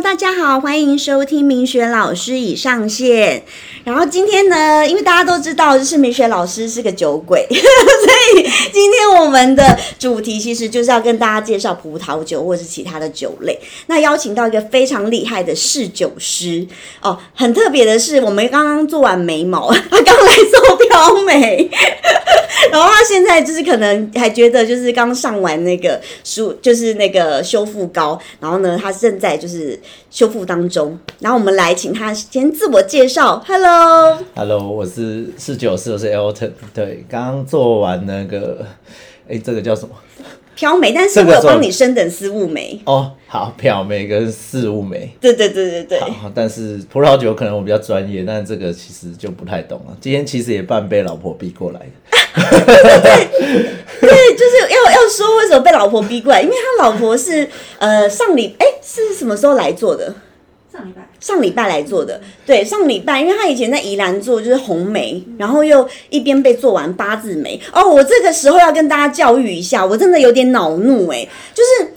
大家好，欢迎收听明雪老师已上线。然后今天呢，因为大家都知道，就是明雪老师是个酒鬼，所以今天我们的主题其实就是要跟大家介绍葡萄酒或者是其他的酒类。那邀请到一个非常厉害的侍酒师哦，很特别的是，我们刚刚做完眉毛，他刚来做飘眉，然后他现在就是可能还觉得就是刚上完那个梳，就是那个修复膏，然后呢，他正在就是修复当中。然后我们来请他先自我介绍，Hello。Hello，我是四九四，我是 Elton。对，刚刚做完那个，哎、这个叫什么？漂眉，但是我有帮你升等四物眉。哦，好，漂眉跟四物眉。对对对对对，好，但是葡萄酒可能我比较专业，但是这个其实就不太懂了。今天其实也半被老婆逼过来的。对 对，就是要要说为什么被老婆逼过来，因为他老婆是呃上礼哎是什么时候来做的？上礼拜上礼拜来做的，对，上礼拜，因为他以前在宜兰做就是红梅，然后又一边被做完八字眉。哦，我这个时候要跟大家教育一下，我真的有点恼怒哎、就是。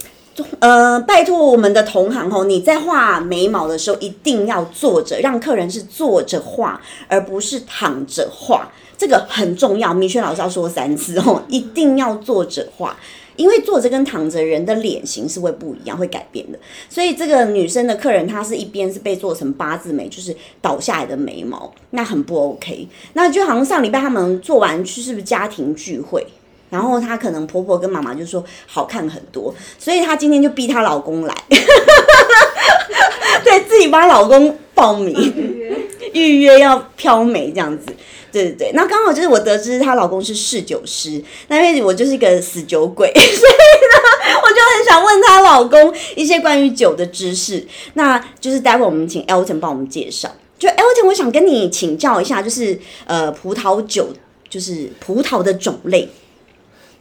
呃，拜托我们的同行哦，你在画眉毛的时候一定要坐着，让客人是坐着画，而不是躺着画，这个很重要。米轩老师要说三次哦，一定要坐着画。因为坐着跟躺着人的脸型是会不一样，会改变的。所以这个女生的客人，她是一边是被做成八字眉，就是倒下来的眉毛，那很不 OK。那就好像上礼拜他们做完去是不是家庭聚会？然后她可能婆婆跟妈妈就说 好看很多，所以她今天就逼她老公来，对自己帮老公报名预约要飘眉这样子。对对对，那刚好就是我得知她老公是侍酒师，那因为我就是一个死酒鬼，所以呢，我就很想问她老公一些关于酒的知识。那就是待会我们请 Elton 帮我们介绍。就 Elton，我想跟你请教一下，就是呃，葡萄酒就是葡萄的种类。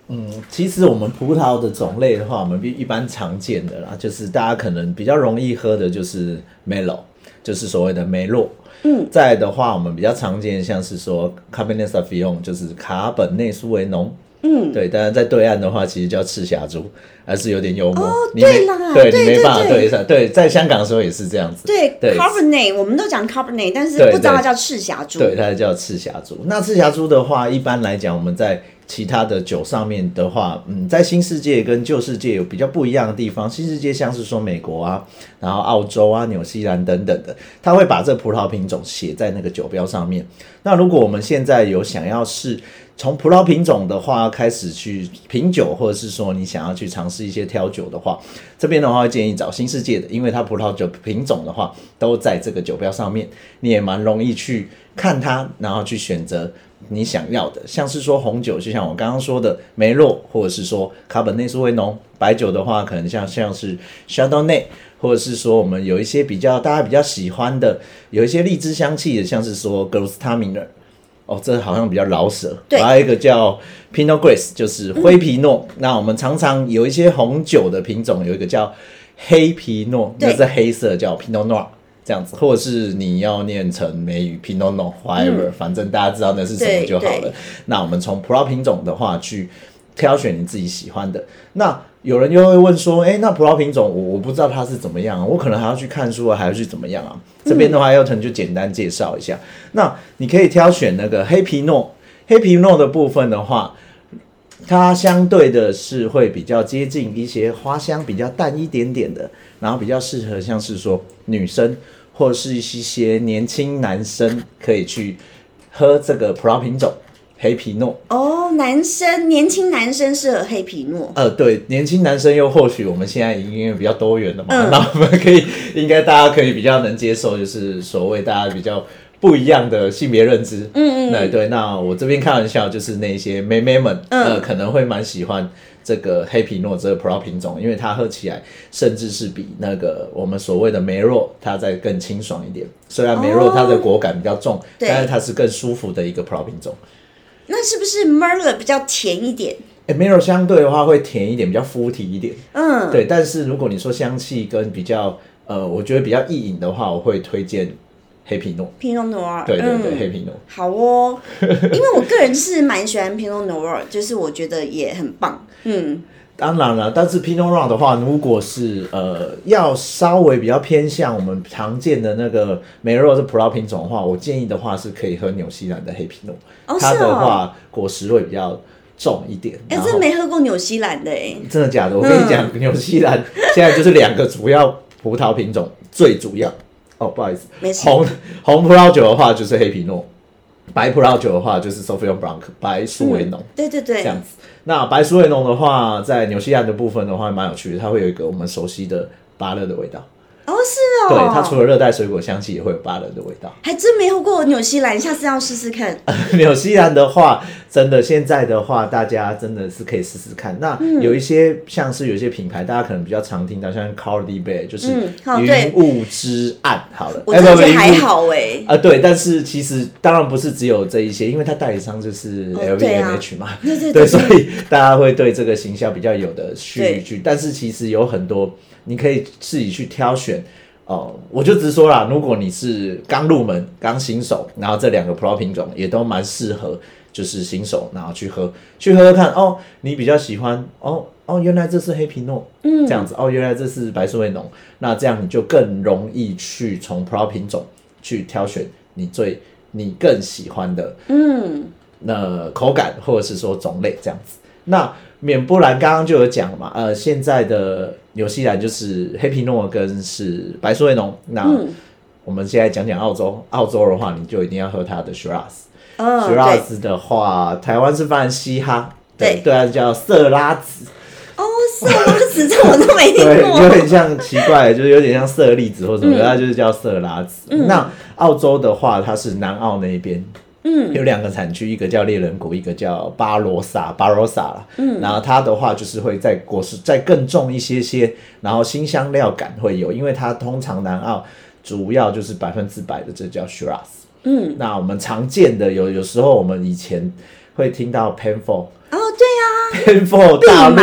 嗯，其实我们葡萄的种类的话，我们一般常见的啦，就是大家可能比较容易喝的就是 Melo，就是所谓的梅洛。嗯，再的话，我们比较常见像是说 Cabernet Sauvignon，就是卡本内苏维浓。嗯，对，当然在对岸的话，其实叫赤霞珠，还是有点幽默。哦对啦对没办法对对上。对，在香港的时候也是这样子。对对 Cabernet，我们都讲 Cabernet，但是不知道它叫赤霞珠。对，它叫赤霞珠。那赤霞珠的话，一般来讲，我们在其他的酒上面的话，嗯，在新世界跟旧世界有比较不一样的地方。新世界像是说美国啊，然后澳洲啊、纽西兰等等的，它会把这葡萄品种写在那个酒标上面。那如果我们现在有想要试从葡萄品种的话开始去品酒，或者是说你想要去尝试一些挑酒的话，这边的话会建议找新世界的，因为它葡萄酒品种的话都在这个酒标上面，你也蛮容易去看它，然后去选择你想要的。像是说红酒，就像我刚刚说的梅洛，或者是说卡本内苏维浓；白酒的话，可能像像是 Chardonnay。或者是说，我们有一些比较大家比较喜欢的，有一些荔枝香气的，像是说 g r o s t a m i n e r 哦，这好像比较老舍。对还有一个叫 Pinot Gris，就是灰皮诺。那我们常常有一些红酒的品种，有一个叫黑皮诺，那是黑色叫 Pinot Noir。这样子，或者是你要念成美语 Pinot Noir，whatever，、反正大家知道那是什么就好了。那我们从葡萄品种的话去挑选你自己喜欢的。那有人又会问说，哎、那葡萄品种我我不知道它是怎么样，我可能还要去看书啊，还要去怎么样啊？这边的话，要腾就简单介绍一下。那你可以挑选那个黑皮诺，黑皮诺的部分的话。它相对的是会比较接近一些花香比较淡一点点的，然后比较适合像是说女生或者是一些年轻男生可以去喝这个葡萄品种黑皮诺。哦，男生年轻男生适合黑皮诺。呃，对，年轻男生又或许我们现在已经比较多元了嘛，嗯那我们可以应该大家可以比较能接受，就是所谓大家比较不一样的性别认知。嗯嗯对对，那我这边开玩笑，就是那些妹妹们，嗯呃，可能会蛮喜欢这个黑皮诺这个葡萄品种，因为它喝起来甚至是比那个我们所谓的梅洛它再更清爽一点。虽然梅洛它的果感比较重，哦但是它是更舒服的一个葡萄品种。那是不是 Merlot 比较甜一点？诶梅洛相对的话会甜一点，比较肤体一点。嗯，对，但是如果你说香气跟比较呃，我觉得比较易饮的话，我会推荐黑皮诺。Pinot Noir，对对对，嗯黑皮诺。好哦，因为我个人是蛮喜欢 Pinot Noir，就是我觉得也很棒。嗯，当然了，但是 Pinot Noir 的话，如果是呃要稍微比较偏向我们常见的那个梅若是葡萄品种的话，我建议的话是可以喝纽西兰的黑皮诺，它哦是哦的话果实会比较重一点。哎、真没喝过纽西兰的哎、真的假的？我跟你讲，嗯纽西兰现在就是两个主要葡萄品种，最主要哦，不好意思，没事红红葡萄酒的话就是黑皮诺，白葡萄酒的话就是 Sauvignon Blanc 白苏维农。对对对，这样子。那白苏维农的话，在纽西兰的部分的话，蛮有趣的，它会有一个我们熟悉的芭乐的味道。哦是哦，对，它除了热带水果香气，也会有芭乐的味道。还真没喝过纽西兰，下次要试试看。纽西兰的话，真的现在的话，大家真的是可以试试看。那嗯有一些像是有一些品牌，大家可能比较常听到，像 Cardi Bay，就是云雾之暗。好了，我真的觉得还哎不不云雾好哎、啊，对，但是其实当然不是只有这一些，因为它代理商就是哦对啊 LVMH 嘛，对对 对，对所以大家会对这个形象比较有的去去。但是其实有很多，你可以自己去挑选。哦，我就直说啦，如果你是刚入门、刚新手，然后这两个葡萄品种也都蛮适合，就是新手然后去喝，去喝喝看。哦，你比较喜欢哦哦，原来这是黑皮诺，嗯，这样子哦，原来这是白苏维农，那这样你就更容易去从葡萄品种去挑选你最你更喜欢的嗯，那口感或者是说种类这样子。那免不然刚刚就有讲嘛，呃，现在的纽西兰就是黑皮诺跟是白苏维农。那嗯我们现在讲讲澳洲，澳洲的话你就一定要喝它的 Shiraz。哦，对，Shiraz 的话，台湾是翻嘻哈，对对啊，叫色拉子，哦，色拉子 这我都没听对，有过。点像奇怪，就是有点像色粒子或什么，嗯它就是叫色拉子。那澳洲的话，它是南澳那一边，嗯，有两个产区，一个叫猎人谷，一个叫巴罗萨，巴罗萨啦。嗯，然后它的话就是会在果实再更重一些些，然后新香料感会有，因为它通常南澳主要就是百分之百的这叫 Shiraz。嗯，那我们常见的有有时候我们以前会听到 Penfold。哦，对啊，Penfold 大陆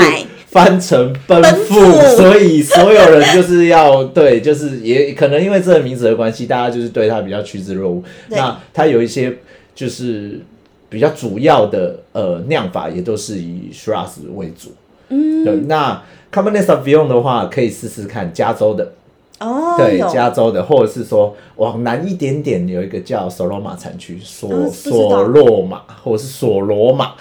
翻成奔奔富，富所以所有人就是要对，就是也可能因为这个名字的关系，大家就是对它比较趋之若鹜。那它有一些就是比较主要的呃酿法，也都是以 Shiraz 为主。嗯，对。那 Cabernet Sauvignon 的话，可以试试看加州的，哦，对，加州的，或者是说往南一点点有一个叫索罗马产区，索、索罗马或者是索罗马。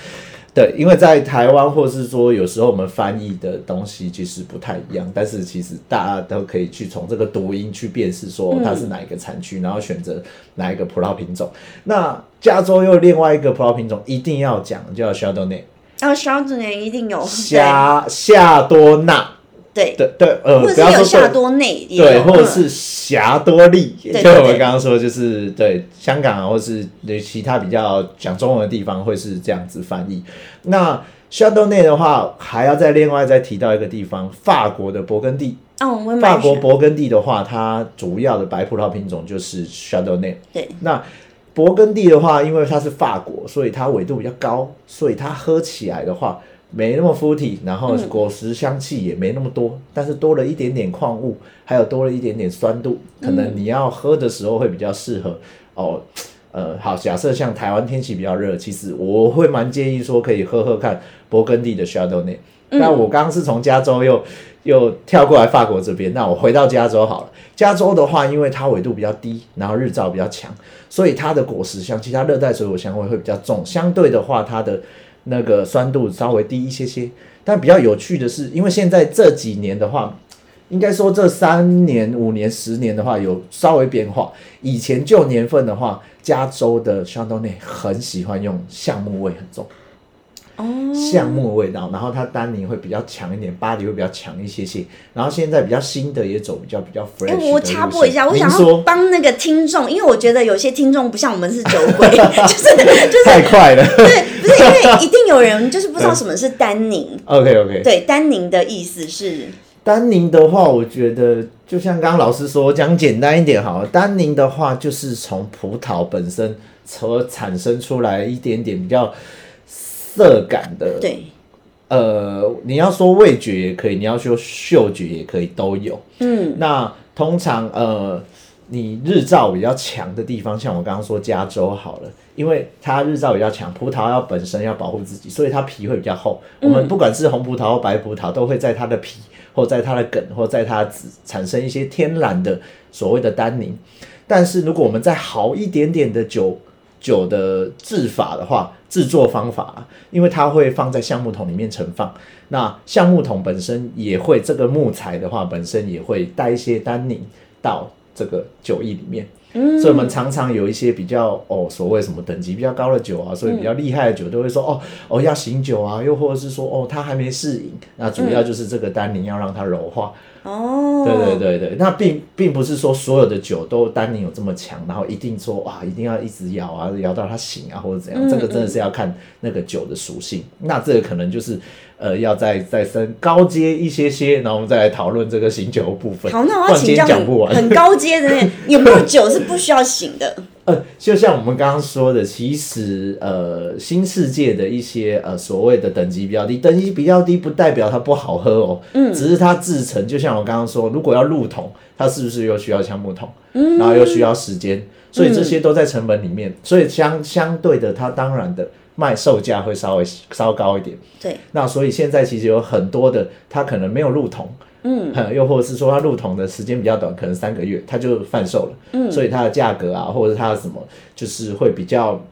对，因为在台湾，或是说有时候我们翻译的东西其实不太一样，但是其实大家都可以去从这个读音去辨识说它是哪一个产区，然后选择哪一个葡萄品种。那加州又另外一个葡萄品种一定要讲，叫 Chardonnay，哦，小子年一定有，夏夏多纳。对，对对，呃，或者不要说是有夏多内，对，或者是霞多丽，对就我们刚刚说，就是对香港啊，或是对其他比较讲中文的地方，会是这样子翻译。那 Chardonnay 的话，还要再另外再提到一个地方，法国的勃艮第。哦，我也法国勃艮第的话，它主要的白葡萄品种就是 Chardonnay。对，那勃艮第的话，因为它是法国，所以它纬度比较高，所以它喝起来的话没那么 fruity，然后果实香气也没那么多，但是多了一点点矿物，还有多了一点点酸度，可能你要喝的时候会比较适合哦。呃，好，假设像台湾天气比较热，其实我会蛮建议说可以喝喝看勃艮第的 Chardonnay。那我刚刚是从加州又又跳过来法国这边，那我回到加州好了。加州的话，因为它纬度比较低，然后日照比较强，所以它的果实香，其他热带水果香味会比较重。相对的话，它的那个酸度稍微低一些些。但比较有趣的是，因为现在这几年的话，应该说这三年、五年、十年的话有稍微变化。以前旧年份的话，加州的 c h a n d o n 很喜欢用橡木味很重。哦，橡木的味道，然后它单宁会比较强一点，巴黎会比较强一些些。然后现在比较新的也走比较比较 fresh。我插播一下，我想要帮那个听众，因为我觉得有些听众不像我们是酒鬼，就是就是太快了。对，不是因为一定有人就是不知道什么是单宁。OK OK，对，单宁的意思是，单宁的话，我觉得就像刚刚老师说，讲简单一点好了。单宁的话，就是从葡萄本身所产生出来一点点比较涩感的。对，呃，你要说味觉也可以，你要说嗅觉也可以，都有。嗯，那通常呃，你日照比较强的地方，像我刚刚说加州好了，因为它日照比较强，葡萄要本身要保护自己，所以它皮会比较厚。我们不管是红葡萄或白葡萄，都会在它的皮或在它的梗或在它产生一些天然的所谓的单宁。但是如果我们再好一点点的酒酒的制法的话，制作方法，因为它会放在橡木桶里面盛放，那橡木桶本身也会这个木材的话，本身也会带一些单宁到这个酒液里面。所以我们常常有一些比较哦，所谓什么等级比较高的酒啊，所以比较厉害的酒都会说哦哦要醒酒啊，又或者是说哦它还没适应，那主要就是这个单宁要让它柔化。哦，对对对对，那并并不是说所有的酒都单宁有这么强，然后一定说哇一定要一直摇啊，摇到它醒啊或者怎样，这个真的是要看那个酒的属性。那这个可能就是呃要再再升高阶一些些，然后我们再来讨论这个醒酒的部分。好，那我要请教。很很高阶的那有没有酒是不需要醒的？呃，就像我们刚刚说的，其实呃，新世界的一些呃所谓的等级比较低，等级比较低不代表它不好喝哦，嗯，只是它制成，就像我刚刚说，如果要入桶，它是不是又需要橡木桶，嗯，然后又需要时间，所以这些都在成本里面，所以相相对的，它当然的卖售价会稍微稍高一点，对，那所以现在其实有很多的，它可能没有入桶，嗯，又或者是说它入桶的时间比较短，可能三个月它就贩售了，嗯，所以它的价格啊，或者它的什么，就是会比较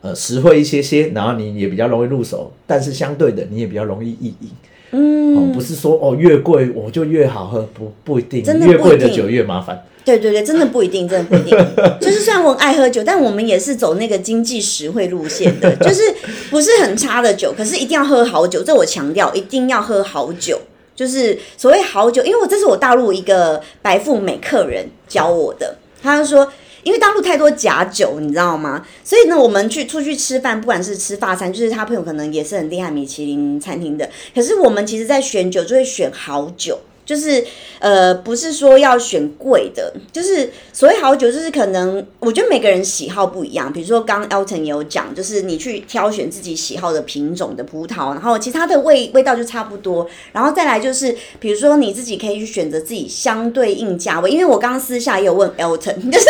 呃实惠一些些，然后你也比较容易入手，但是相对的你也比较容易意淫。嗯、哦，不是说哦越贵我就越好喝，不不一定，真的越贵的酒越麻烦。对对对，真的不一定，真的不一定。就是虽然我很爱喝酒，但我们也是走那个经济实惠路线的，就是不是很差的酒，可是一定要喝好酒。这我强调，一定要喝好酒。就是所谓好酒，因为我这是我大陆一个白富美客人教我的，他就说。因为大陆太多假酒，你知道吗？所以呢，我们去出去吃饭，不管是吃法餐，就是他朋友可能也是很厉害米其林餐厅的。可是我们其实，在选酒就会选好酒，就是呃，不是说要选贵的，就是所谓好酒，就是可能我觉得每个人喜好不一样。比如说刚 Elton 也有讲，就是你去挑选自己喜好的品种的葡萄，然后其他的味味道就差不多。然后再来就是，比如说你自己可以去选择自己相对应价位，因为我刚刚私下也有问 Elton，就是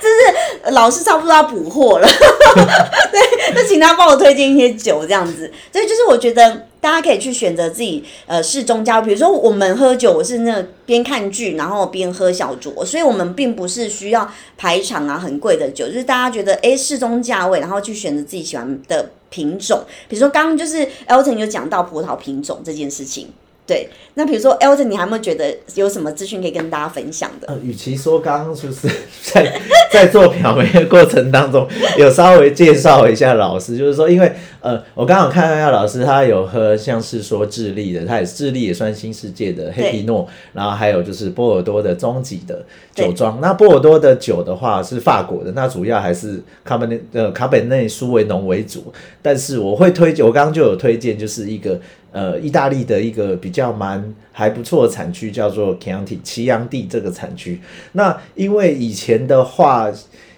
就是老师差不多要补货了，对，就请他帮我推荐一些酒这样子。所以就是我觉得大家可以去选择自己呃适中价位，比如说我们喝酒，我是那边看剧然后边喝小酌，所以我们并不是需要排场啊很贵的酒，就是大家觉得诶适中价位，然后去选择自己喜欢的品种。比如说刚刚就是 Elton 有讲到葡萄品种这件事情。对，那比如说 Elton，你还有没有觉得有什么资讯可以跟大家分享的？呃，与其说刚刚就是 在在做表眉的过程当中，有稍微介绍一下老师，就是说，因为呃，我刚好看到一下老师，他有喝像是说智利的，他也智利也算新世界的黑皮诺，然后还有就是波尔多的中级的酒庄。那波尔多的酒的话是法国的，那主要还是卡本内呃卡本内苏维农为主，但是我会推荐，我刚刚就有推荐，就是一个。呃，意大利的一个比较蛮还不错的产区叫做 Chianti 奇扬地这个产区。那因为以前的话，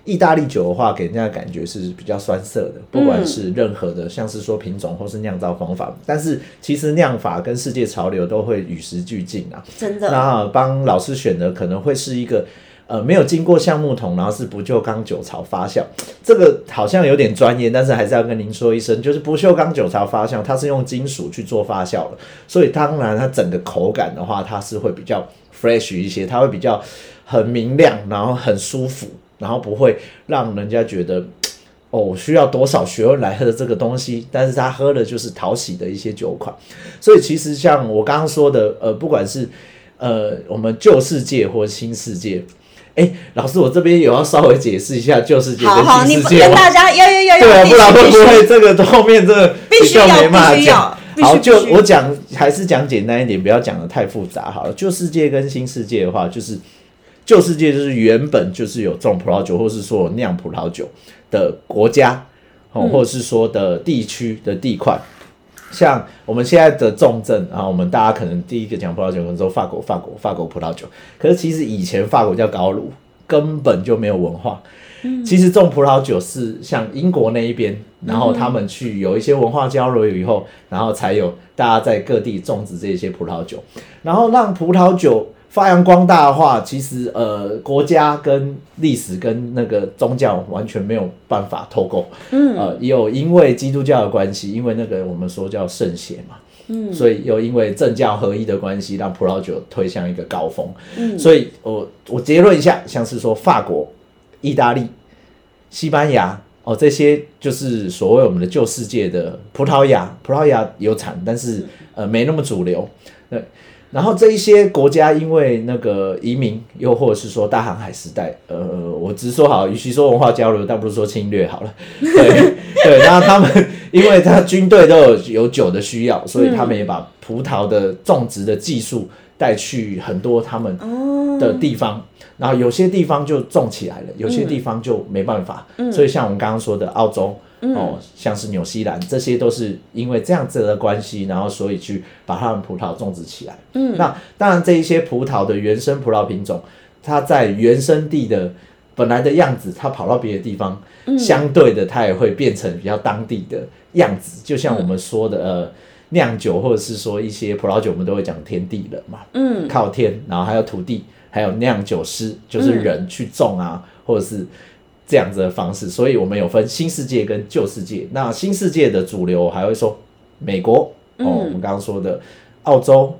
意大利酒的话，给人家的感觉是比较酸涩的，不管是任何的，像是说品种或是酿造方法。但是其实酿法跟世界潮流都会与时俱进啊。真的。那帮老师选的可能会是一个。呃，没有经过橡木桶，然后是不锈钢酒槽发酵，这个好像有点专业，但是还是要跟您说一声，就是不锈钢酒槽发酵，它是用金属去做发酵的，所以当然它整个口感的话，它是会比较 fresh 一些，它会比较很明亮，然后很舒服，然后不会让人家觉得哦需要多少学问来喝这个东西，但是他喝的就是讨喜的一些酒款，所以其实像我刚刚说的，呃，不管是呃我们旧世界或新世界。哎，老师，我这边有要稍微解释一下旧世界好好，你跟新世界吗？跟大家要要要要，对啊，必不然会不会这个后面这个必须要必须要？好，就我讲还是讲简单一点，不要讲的太复杂好了。旧世界跟新世界的话，就是旧世界就是原本就是有种葡萄酒，或是说有酿葡萄酒的国家，哦，或者是说的地区的地块。像我们现在的重症啊，我们大家可能第一个讲葡萄酒，可能说法国，法国，法国葡萄酒。可是其实以前法国叫高卢，根本就没有文化。其实种葡萄酒是像英国那一边，然后他们去有一些文化交流以后，然后才有大家在各地种植这些葡萄酒，然后让葡萄酒发扬光大的话，其实呃，国家跟历史跟那个宗教完全没有办法脱钩。嗯，呃，有因为基督教的关系，因为那个我们说叫圣血嘛，嗯，所以又因为政教合一的关系，让葡萄酒推向一个高峰。嗯，所以我我结论一下，像是说法国、意大利、西班牙哦，这些就是所谓我们的旧世界的葡萄牙，葡萄牙有产，但是呃没那么主流。对。然后这一些国家因为那个移民，又或者是说大航海时代，呃，我直说好，与其说文化交流，倒不如说侵略好了。对 对，然后他们因为他军队都有有酒的需要，所以他们也把葡萄的种植的技术带去很多他们的地方，然后有些地方就种起来了，有些地方就没办法。所以像我们刚刚说的澳洲。哦，像是纽西兰，这些都是因为这样子的关系，然后所以去把他们葡萄种植起来。嗯，那当然这一些葡萄的原生葡萄品种，它在原生地的本来的样子，它跑到别的地方，相对的它也会变成比较当地的样子。就像我们说的，呃，酿酒或者是说一些葡萄酒，我们都会讲天地人嘛。嗯，靠天，然后还有土地，还有酿酒师，就是人去种啊，或者是。这样子的方式，所以我们有分新世界跟旧世界。那新世界的主流还会说美国哦，我们刚刚说的澳洲，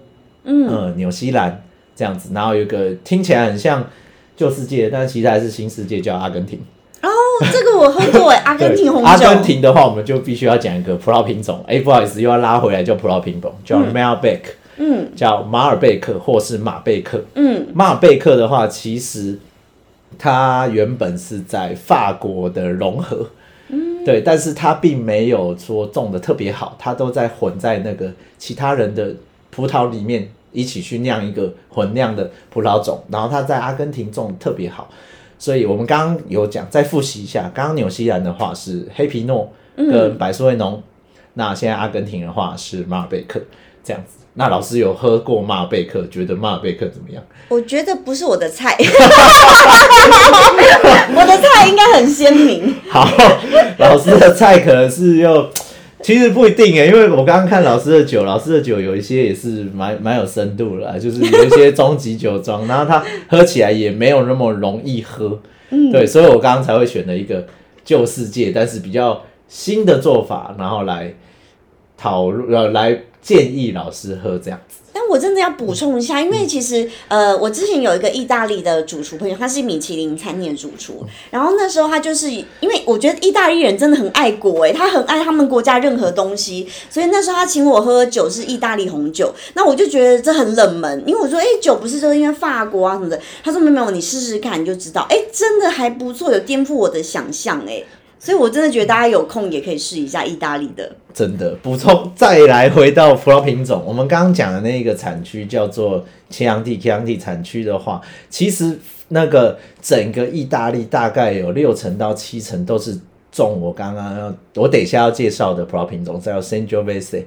嗯，纽西兰这样子。然后有一个听起来很像旧世界，但其实还是新世界，叫阿根廷。哦，这个我喝过哎，阿根廷红酒。阿根廷的话，我们就必须要讲一个葡萄品种。哎，不好意思，又要拉回来叫葡萄品种，叫 Malbec，嗯，叫马尔贝克或是马贝克。嗯，马尔贝克的话，其实。它原本是在法国的融合，嗯，对，但是它并没有说种的特别好，它都在混在那个其他人的葡萄里面一起去酿一个混酿的葡萄种，然后它在阿根廷种特别好，所以我们刚刚有讲，再复习一下，刚刚纽西兰的话是黑皮诺跟百苏维农，那现在阿根廷的话是马尔贝克这样子。那老师有喝过马尔贝克，觉得马尔贝克怎么样？我觉得不是我的菜，我的菜应该很鲜明。好，老师的菜可能是又，其实不一定诶，因为我刚刚看老师的酒，老师的酒有一些也是蛮蛮有深度了，就是有一些中级酒庄，然后它喝起来也没有那么容易喝。嗯，对，所以我刚刚才会选了一个旧世界，但是比较新的做法，然后来讨论呃来。建议老师喝这样子，但我真的要补充一下，因为其实呃，我之前有一个意大利的主厨朋友，他是米其林餐厅的主厨，然后那时候他就是因为我觉得意大利人真的很爱国哎，他很爱他们国家任何东西，所以那时候他请我喝酒是意大利红酒，那我就觉得这很冷门，因为我说哎，酒不是就是因为法国啊什么的，他说没有没有，你试试看你就知道，哎，真的还不错，有颠覆我的想象哎。所以，我真的觉得大家有空也可以试一下意大利的。真的，补充再来回到葡萄品种，我们刚刚讲的那个产区叫做切扬蒂，切扬蒂产区的话，其实那个整个意大利大概有六成到七成都是种我刚刚要我等一下要介绍的葡萄品种，叫 Sangiovese。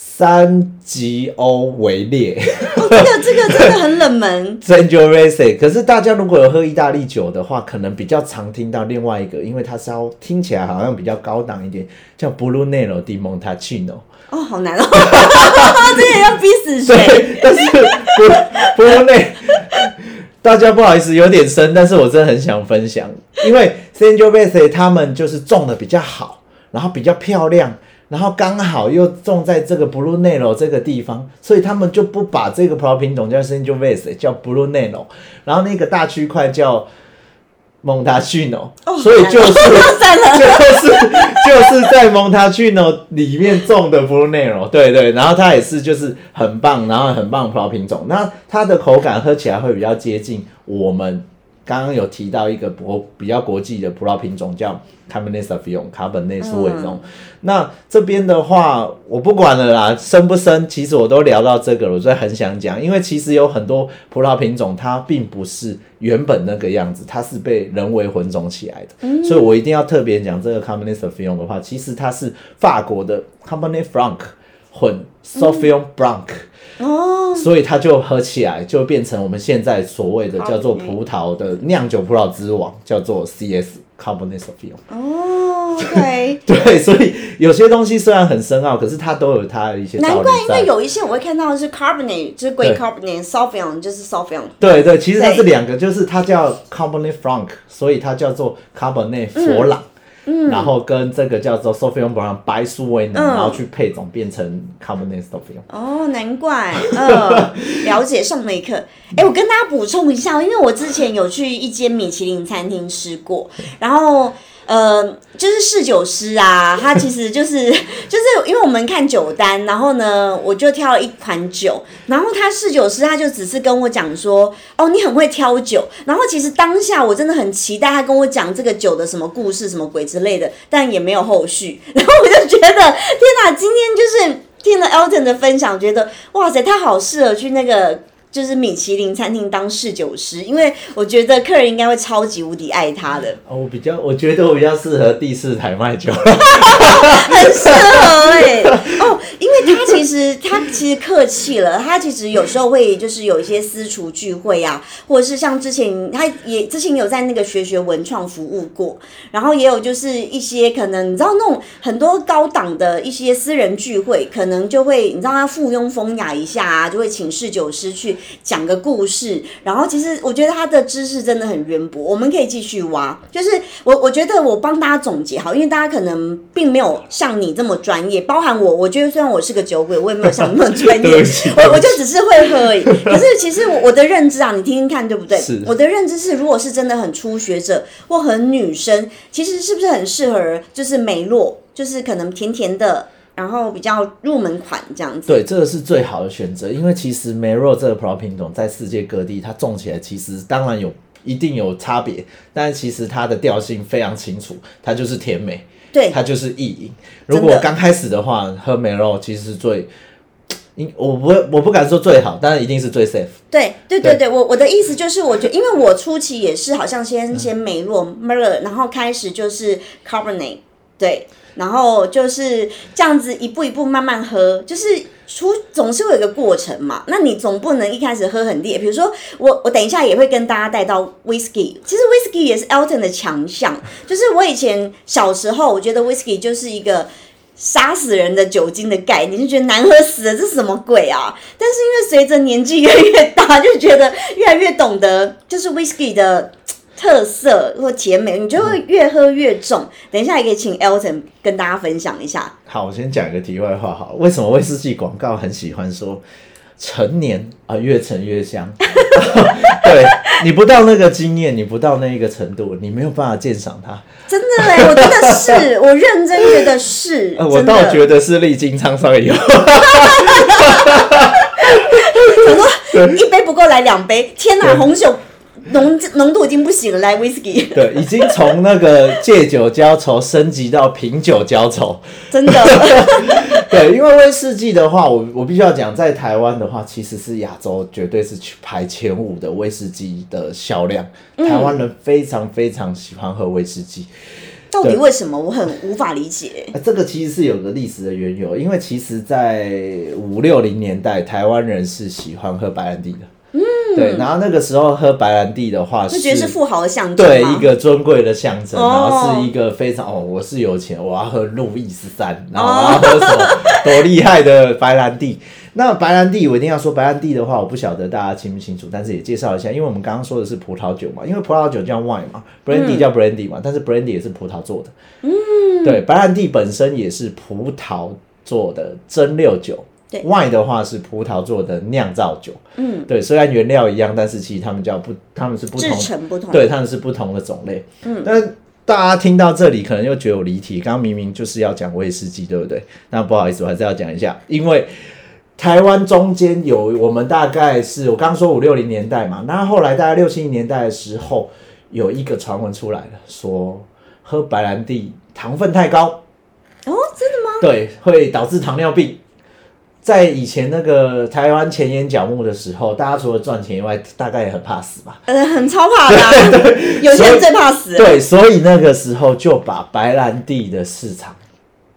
三级欧为列，这个这个真的很冷门。s a n g i o v e s e 可是大家如果有喝意大利酒的话，可能比较常听到另外一个，因为它稍听起来好像比较高档一点，叫 Brunello di Montalcino。哦，好难哦，这也要逼死谁？但是 Brunello，大家不好意思，有点深，但是我真的很想分享，因为 s a n g i o v e s e 他们就是种的比较好，然后比较漂亮。然后刚好又种在这个 Blue Nero 这个地方，所以他们就不把这个葡萄品种叫 Sangiovese，叫 Blue Nero，然后那个大区块叫 Montalcino，所以就是 就是就是在 Montalcino 里面种的 Blue Nero，对对，然后它也是就是很棒，然后很棒葡萄品种，那它的口感喝起来会比较接近我们。刚刚有提到一个国比较国际的葡萄品种叫 Cabernet Sauvignon，卡本内苏维农。那这边的话，我不管了啦，生不生？其实我都聊到这个了，我就很想讲，因为其实有很多葡萄品种，它并不是原本那个样子，它是被人为混种起来的。所以我一定要特别讲这个 Cabernet Sauvignon 的话，其实它是法国的 Cabernet Franc 混 Sauvignon Blanc。哦，所以它就合起来，就变成我们现在所谓的叫做葡萄的酿酒葡萄之王，叫做 C S Cabernet Sauvignon。哦。哦，OK，对，所以有些东西虽然很深奥，可是它都有它的一些难怪，因为。有一些我会看到的是 carbonate，就是归对 carbonate，Sauvignon 就是 Sauvignon。对对，其实它是对两个，就是它叫 Cabernet Franc，所以它叫做 Cabernet 佛朗。嗯，然后跟这个叫做 Sauvignon Blanc 白苏维南，嗯然后去配种变成 Cabernet Sauvignon。哦，难怪，呃，了解上了一课。哎，我跟大家补充一下，因为我之前有去一间米其林餐厅吃过，然后。呃，就是侍酒师啊，他其实就是 就是因为我们看酒单，然后呢，我就挑了一款酒，然后他侍酒师他就只是跟我讲说，哦，你很会挑酒，然后其实当下我真的很期待他跟我讲这个酒的什么故事、什么鬼之类的，但也没有后续，然后我就觉得，天哪，今天就是。听了 Elton 的分享，觉得哇塞，他好适合去那个就是米其林餐厅当侍酒师，因为我觉得客人应该会超级无敌爱他的，哦，我比较，我觉得我比较适合第四台卖酒。很适合哎、哦，因为他其实他其实客气了，他其实有时候会就是有一些私厨聚会啊，或者是像之前他也之前有在那个学学文创服务过，然后也有就是一些可能你知道那种很多高档的一些私人聚会，可能就会你知道他附庸风雅一下啊，就会请侍酒师去讲个故事，然后其实我觉得他的知识真的很渊博，我们可以继续挖。就是我我觉得我帮大家总结好，因为大家可能并没有像你这么专业，包含我，我觉得虽然我是个酒鬼，我也没有像你那么专业 我我就只是会喝而已。可是其实我我的认知啊，你听听看对不对？是我的认知是，如果是真的很初学者或很女生，其实是不是很适合就是梅洛，就是可能甜甜的。然后比较入门款这样子，对，这个是最好的选择，因为其实梅洛这个葡萄品种在世界各地它种起来，其实当然有一定有差别，但其实它的调性非常清楚，它就是甜美，对。它就是意淫。如果刚开始的话，喝梅肉其实是最，应我不会我不敢说最好，但是一定是最 safe。对对对对，我我的意思就是，我觉得因为我初期也是好像先先梅洛 m e r 然后开始就是 Cabernet，对，然后就是这样子一步一步慢慢喝，就是出总是会有一个过程嘛。那你总不能一开始喝很烈，比如说我我等一下也会跟大家带到 whisky，其实 whisky 也是 Elton 的强项，就是我以前小时候我觉得 whisky 就是一个。杀死人的酒精的概念，就觉得难喝死了，这是什么鬼啊？但是因为随着年纪越来越大，就觉得越来越懂得，就是 whisky 的特色或甜美，你就会越喝越重。等一下也可以请 Elton 跟大家分享一下。好，我先讲一个题外话好了，为什么威士忌广告很喜欢说成年啊、越陈越香？对你不到那个经验，你不到那一个程度，你没有办法鉴赏它。真的嘞，我真的是，我认真觉得是，呃，我倒觉得是历经沧桑以后，一杯不够来两杯，天哪，对红酒浓浓度已经不行了，来 whisky，对，已经从那个借酒浇愁升级到品酒浇愁。真的，对，因为威士忌的话，我我必须要讲，在台湾的话，其实是亚洲绝对是排前五的威士忌的销量。台湾人非常非常喜欢喝威士忌。到底为什么我很无法理解？呃这个其实是有个历史的缘由，因为其实，在五六零年代，台湾人是喜欢喝白兰地的。嗯，对，然后那个时候喝白兰地的话，就觉得是富豪的象征对一个尊贵的象征，哦然后是一个非常哦，我是有钱，我要喝路易十三，然后我要喝什么多厉害的白兰地。那白兰地我一定要说白兰地的话，我不晓得大家清不清楚，但是也介绍一下，因为我们刚刚说的是葡萄酒嘛，因为葡萄酒叫 wine 嘛，brandy 叫 brandy 嘛，但是 brandy 也是葡萄做的。嗯，对，白兰地本身也是葡萄做的蒸馏酒。对，wine 的话是葡萄做的酿造酒。嗯，对，虽然原料一样，但是其实他们叫不，他们是不同成不同，对，它们是不同的种类。嗯，但大家听到这里可能又觉得我离题，刚刚明明就是要讲威士忌，对不对？那不好意思，我还是要讲一下，因为台湾中间有我们大概是我刚刚说五六零年代嘛，那后来大概六七零年代的时候，有一个传闻出来了，说喝白兰地糖分太高，哦，真的吗？对，会导致糖尿病。在以前那个台湾前眼角目的时候，大家除了赚钱以外，大概也很怕死吧。呃，很超怕的、啊，有些人最怕死。对，所以那个时候就把白兰地的市场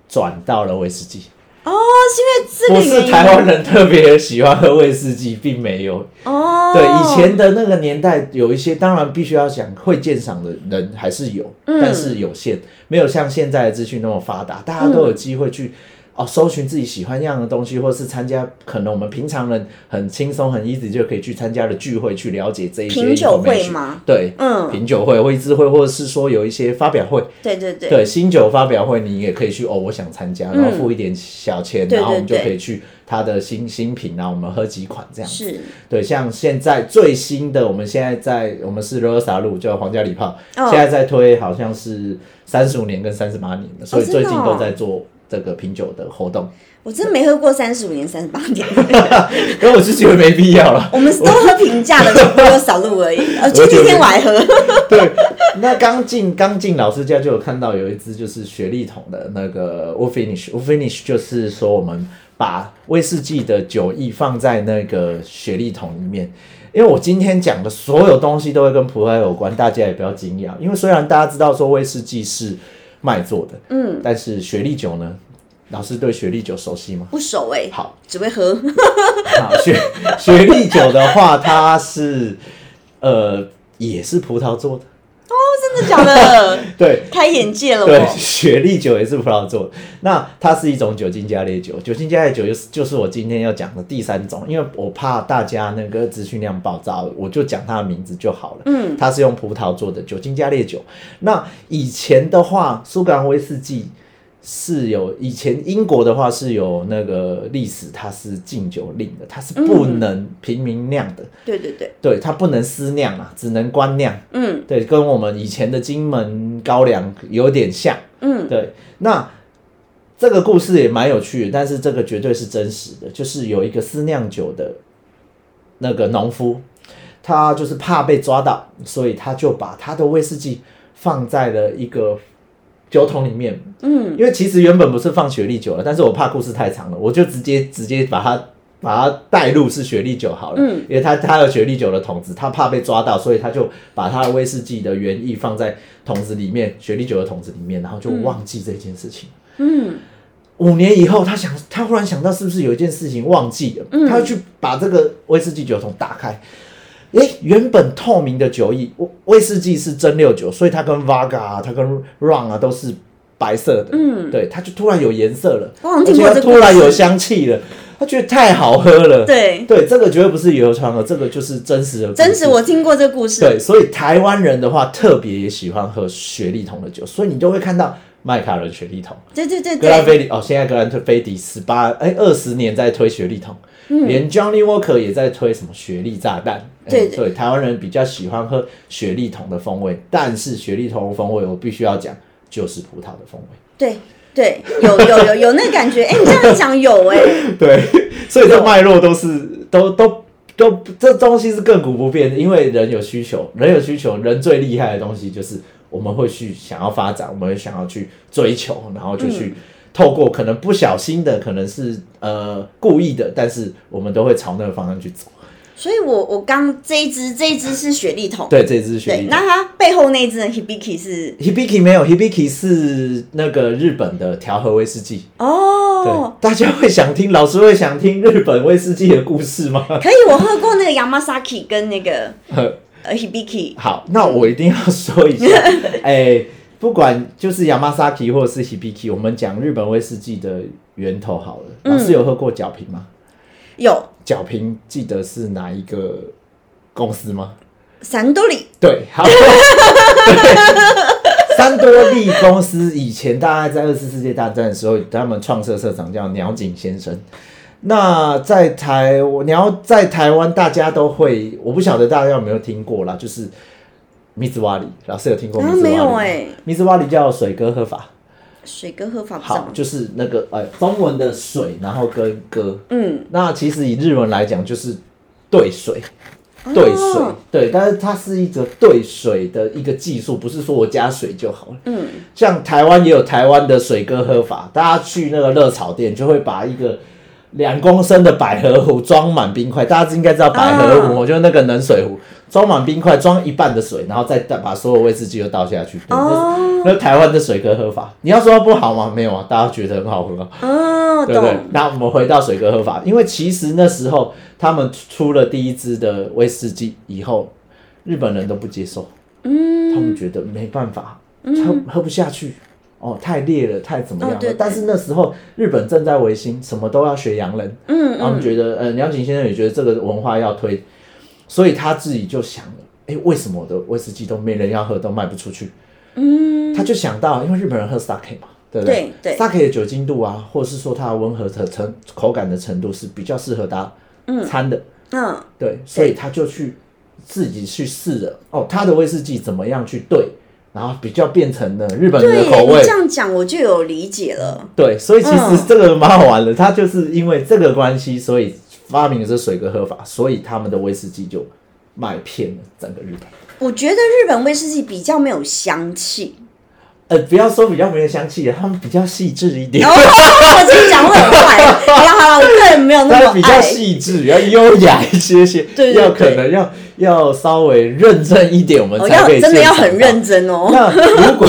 转到了威士忌。哦，是因不为这个原因是台湾人特别喜欢喝威士忌，并没有。哦，对，以前的那个年代有一些，当然必须要讲会鉴赏的人还是有，嗯但是有限，没有像现在的资讯那么发达，大家都有机会去。哦，搜寻自己喜欢样的东西，或是参加可能我们平常人很轻松、很 easy 就可以去参加的聚会，去了解这一些品酒会吗？对，嗯，品酒会、会知会，或者是说有一些发表会，对对对，对新酒发表会，你也可以去哦，我想参加，然后付一点小钱，嗯然后我们就可以去他的新新品，然后我们喝几款这样子。是。对，像现在最新的，我们现在在我们是 Rosa 路叫皇家礼炮，哦。现在在推好像是三十五年跟三十八年的，所以最近哦都在做这个品酒的活动。我真没喝过三十五年、三十八年，可我是觉得没必要了。我们都喝平价的，只少路而已。呃，前几天我还喝，对，那刚进刚进老师家就有看到有一支就是雪莉桶的那个 w o Finish w o Finish 就是说我们把威士忌的酒液放在那个雪莉桶里面。因为我今天讲的所有东西都会跟葡萄有关，大家也不要惊讶。因为虽然大家知道说威士忌是麦做的，嗯，但是雪莉酒呢，老师对雪莉酒熟悉吗？不熟哎，好，只会喝。好，雪雪莉酒的话，它是呃也是葡萄做的，真的假的？对，开眼界了对，雪莉酒也是葡萄做的。那它是一种酒精加烈酒，酒精加烈酒就是就是我今天要讲的第三种，因为我怕大家那个资讯量爆炸，我就讲它的名字就好了。嗯，它是用葡萄做的酒精加烈酒。那以前的话，苏格兰威士忌是有以前英国的话是有那个历史，它是禁酒令的，它是不能平民酿的，对对对，对，它不能私酿啊，只能官酿。嗯对，跟我们以前的金门高粱有点像。嗯，对，那这个故事也蛮有趣的，但是这个绝对是真实的，就是有一个私酿酒的那个农夫，他就是怕被抓到，所以他就把他的威士忌放在了一个酒桶里面。嗯，因为其实原本不是放雪莉酒了，但是我怕故事太长了，我就直接直接把它。把它带入是雪莉酒好了，嗯因为他他有雪莉酒的桶子，他怕被抓到，所以他就把他的威士忌的原意放在桶子里面，雪莉酒的桶子里面，然后就忘记这件事情。嗯，五年以后，他想，他忽然想到是不是有一件事情忘记了，嗯他要去把这个威士忌酒桶打开。诶，原本透明的酒液，威威士忌是蒸馏酒，所以它跟 Vaga 啊，它跟 Rum 啊都是白色的。嗯，对，它就突然有颜色了，而且它突然有香气了，他觉得太好喝了。对，对，这个绝对不是流传的，这个就是真实的。真实我听过这个故事。对，所以台湾人的话，特别也喜欢喝雪莉桶的酒，所以你就会看到麦卡伦雪莉桶。对对对格兰，菲迪哦，现在格兰特菲迪十八哎二十年在推雪莉桶，嗯连 Johnny Walker 也在推什么雪莉炸弹。哎对对台湾人比较喜欢喝雪莉桶的风味，但是雪莉桶的风味我必须要讲，就是葡萄的风味。对对，有有有有那感觉。哎，你这样讲有哎，对，所以这脉络都是都都都这东西是亘古不变的，因为人有需求，人有需求，人最厉害的东西就是我们会去想要发展，我们会想要去追求，然后就去透过可能不小心的，可能是呃故意的，但是我们都会朝那个方向去走。所以我我刚这一支这一支是雪莉桶，对，这一支雪对，莉那它背后那一支呢？Hibiki 是 Hibiki 没有，Hibiki 是那个日本的调和威士忌。哦，对，大家会想听，老师会想听日本威士忌的故事吗？可以，我喝过那个 Yamasaki 跟那个 呃 Hibiki，好，那我一定要说一下，哎、不管就是 Yamasaki 或者是 Hibiki，我们讲日本威士忌的源头好了。嗯老师有喝过角瓶吗？有角平记得是哪一个公司吗？三多利，对，好。对三多利公司以前大概在二次世界大战的时候，他们创社社长叫鸟井先生。那在台，你要在台湾，大家都会，我不晓得大家有没有听过啦，就是米兹瓦里，老师有听过米啊兹瓦里吗？没有哎，米兹瓦里叫水哥喝法，水哥喝法好，，就是那个呃中文的水，然后跟歌，嗯，那其实以日文来讲就是兑水，兑水，哦对，但是它是一个兑水的一个技术，不是说我加水就好了。嗯，像台湾也有台湾的水哥喝法，大家去那个热炒店就会把一个两公升的百合壶装满冰块，大家应该知道百合壶，哦就是那个冷水壶，装满冰块，装一半的水，然后再把所有威士忌都倒下去。哦那那台湾的水哥喝法，你要说不好吗？没有啊，大家觉得很好喝啊。哦，对不对懂。？那我们回到水哥喝法，因为其实那时候他们出了第一支的威士忌以后，日本人都不接受，嗯，他们觉得没办法，喝喝不下去，哦，太烈了，太怎么样了？但是那时候日本正在维新，什么都要学洋人，嗯他们觉得，呃，梁景先生也觉得这个文化要推，所以他自己就想了，哎，为什么我的威士忌都没人要喝，都卖不出去？嗯，他就想到，因为日本人喝 sake 嘛，对不对？对 sake 的酒精度啊，或者是说它的温和的程口感的程度是比较适合搭餐的，嗯，对，所以他就去自己去试了，哦，他的威士忌怎么样去兑，然后比较变成了日本人的口味。这，样讲我就有理解了。对，所以其实嗯。这个蛮好玩的，他就是因为这个关系，所以发明的是水哥喝法，所以他们的威士忌就卖遍了整个日本。我觉得日本威士忌比较没有香气。呃，不要说比较没有香气，他们比较细致一点，哦，我自己讲会很坏。好了好了，我个人没有那么它比较爱。细致，要优雅一些些，对对对要可能要要稍微认真一点，我们哦，要才可以真的要很认真哦。那如果，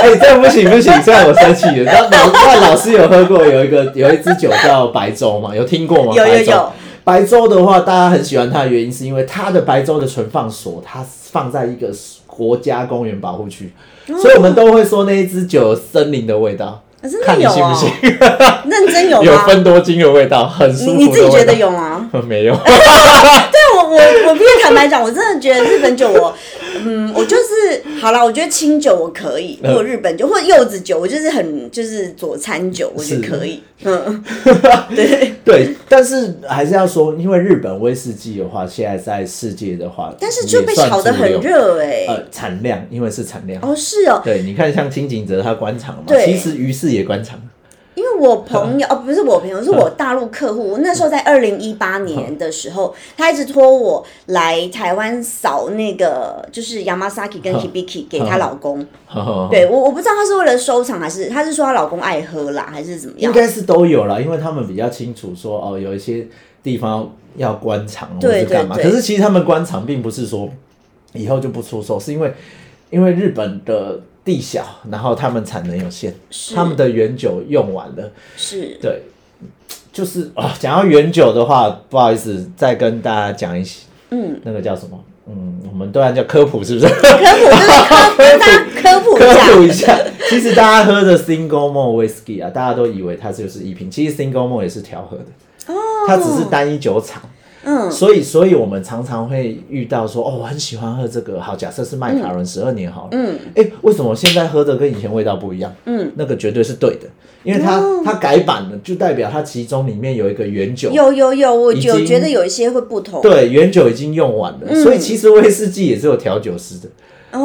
哎、这样不行不行，这样我生气了。那老那老师有喝过有一个有一支酒叫白粥嘛？有听过吗？有有有。白粥的话，大家很喜欢它的原因是因为它的白粥的存放所，它放在一个国家公园保护区，所以我们都会说那一支酒有森林的味道。啊真的看你信不信？认真有有 吗？分多精的味道，很舒服的你你自己觉得？有吗？没有。对我我我必须坦白讲，我真的觉得日本酒我，嗯，我就是好了，我觉得清酒我可以，嗯或日本酒或者柚子酒，我就是很就是佐餐酒，我觉得可以。嗯，对。对，但是还是要说，因为日本威士忌的话，现在在世界的话，但是就被炒得很。热哎、呃，产量，因为是产量。哦，是哦，对，你看像清景泽他关场嘛，其实于是也关厂。我朋友哦，不是我朋友，是我大陆客户。那时候在二零一八年的时候，他一直托我来台湾扫那个，就是 Yamasaki 跟 Hibiki 给她老公。对我我不知道他是为了收藏，还是他是说她老公爱喝啦，还是怎么样？应该是都有啦，因为他们比较清楚说哦，有一些地方要关厂或者干嘛。可是其实他们关厂并不是说以后就不出售，是因为因为日本的地小，然后他们产能有限，他们的原酒用完了。是对，就是哦，讲到原酒的话，不好意思，再跟大家讲一些，嗯，那个叫什么？嗯，我们都然叫科普，是不是？科普就是 科普一科。普一下，其实大家喝的 single malt whisky 啊，大家都以为它就是一瓶，其实 single malt 也是调和的，哦，它只是单一酒厂。嗯所以，所以我们常常会遇到说，哦，我很喜欢喝这个。好，假设是麦卡伦十二年好了，嗯哎、为什么现在喝的跟以前味道不一样？嗯，那个绝对是对的，因为它、哦它改版了，就代表它其中里面有一个原酒，有有有，我已经有觉得有一些会不同。对，原酒已经用完了，嗯所以其实威士忌也是有调酒师的。哦，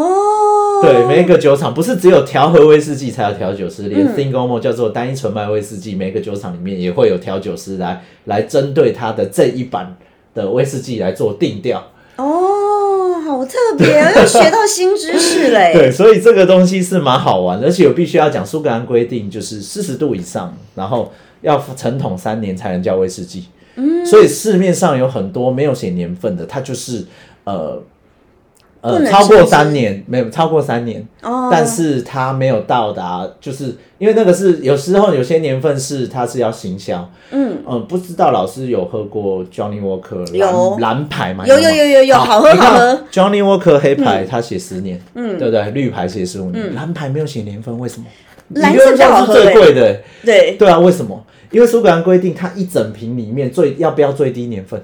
对，每一个酒厂不是只有调和威士忌才有调酒师，连嗯 single malt 叫做单一纯麦威士忌，每个酒厂里面也会有调酒师来来针对它的这一版的威士忌来做定调。哦，好特别，又学到新知识嘞。对，所以这个东西是蛮好玩的，而且我必须要讲，苏格兰规定就是四十度以上，然后要陈桶三年才能叫威士忌。嗯，所以市面上有很多没有写年份的，它就是呃呃超过是不是三年，没有超过三年，哦，但是它没有到达，就是因为那个是有时候有些年份是它是要行销，嗯，嗯，不知道老师有喝过 Johnny Walker 有。蓝蓝牌吗？有有有有有好喝好喝。Johnny Walker 黑牌它写十年，嗯。对不对？绿牌写十五年，蓝牌没有写年份，为什么？蓝色比较好喝最贵的，对，对啊，为什么？因为苏格兰规定它一整瓶里面最要标最低年份，哦，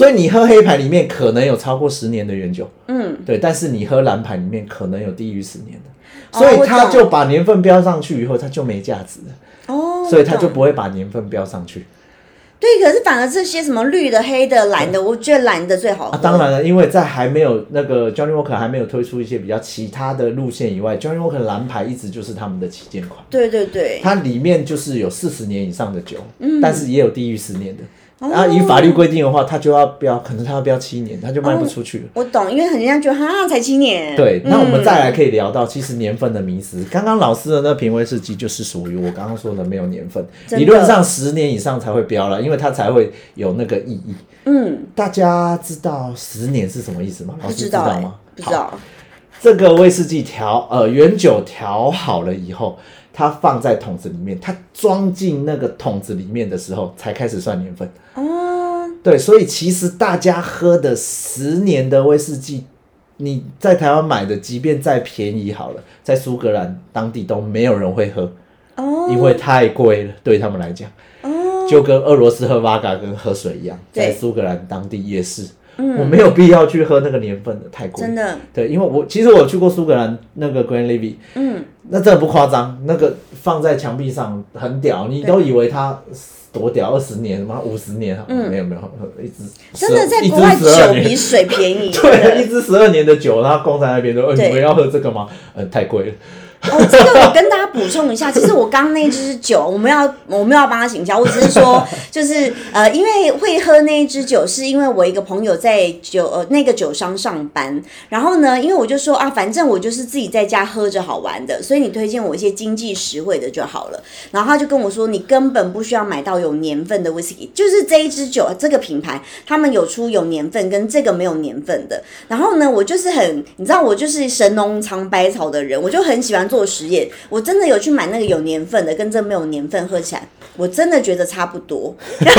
所以你喝黑牌里面可能有超过十年的原酒，嗯，对，但是你喝蓝牌里面可能有低于十年的，所以他就把年份标上去以后，它就没价值了，哦，所以他就不会把年份标上去。对，可是反而这些什么绿的、黑的、蓝的，我觉得蓝的最好喝。啊。当然了，因为在还没有那个 Johnny Walker 还没有推出一些比较其他的路线以外，Johnny Walker 蓝牌一直就是他们的旗舰款。对对对，它里面就是有四十年以上的酒，嗯。但是也有低于十年的，啊，以法律规定的话，他就要标，可能他要标七年，他就卖不出去了。我懂，因为人家觉得哈才七年。对，那我们嗯再来可以聊到，其实年份的迷思。刚刚老师的那瓶威士忌就是属于我刚刚说的没有年份，理论上十年以上才会标了，因为它才会有那个意义。嗯，大家知道十年是什么意思吗？老不师知道哎、吗？不知道。这个威士忌调呃原酒调好了以后，它放在桶子里面，它装进那个桶子里面的时候才开始算年份。哦，对，所以其实大家喝的十年的威士忌，你在台湾买的，即便再便宜好了，在苏格兰当地都没有人会喝，哦，因为太贵了，对他们来讲，哦，就跟俄罗斯喝 v 嘎跟喝水一样，在苏格兰当地也是。我没有必要去喝那个年份的，太贵。真的，对，因为我其实我去过苏格兰那个 Grand Levy，嗯，那真的不夸张，那个放在墙壁上很屌，你都以为它多屌，二十年什么五十年，嗯，没有没有，一直真的在国外12年酒比水便宜。对，一支十二年的酒，然后供在那边都，呃你们要喝这个吗？呃，太贵了。哦，这个我跟补充一下，其实我刚那支酒，我们要 我们要帮他请教，我只是说，就是呃，因为会喝那一支酒，是因为我一个朋友在酒呃那个酒商上班，然后呢，因为我就说啊，反正我就是自己在家喝着好玩的，所以你推荐我一些经济实惠的就好了。然后他就跟我说，你根本不需要买到有年份的 whisky，就是这一支酒这个品牌，他们有出有年份跟这个没有年份的。然后呢，我就是很，你知道我就是神农尝百草的人，我就很喜欢做实验。我真的有去买那个有年份的，跟这没有年份喝起来，我真的觉得差不多。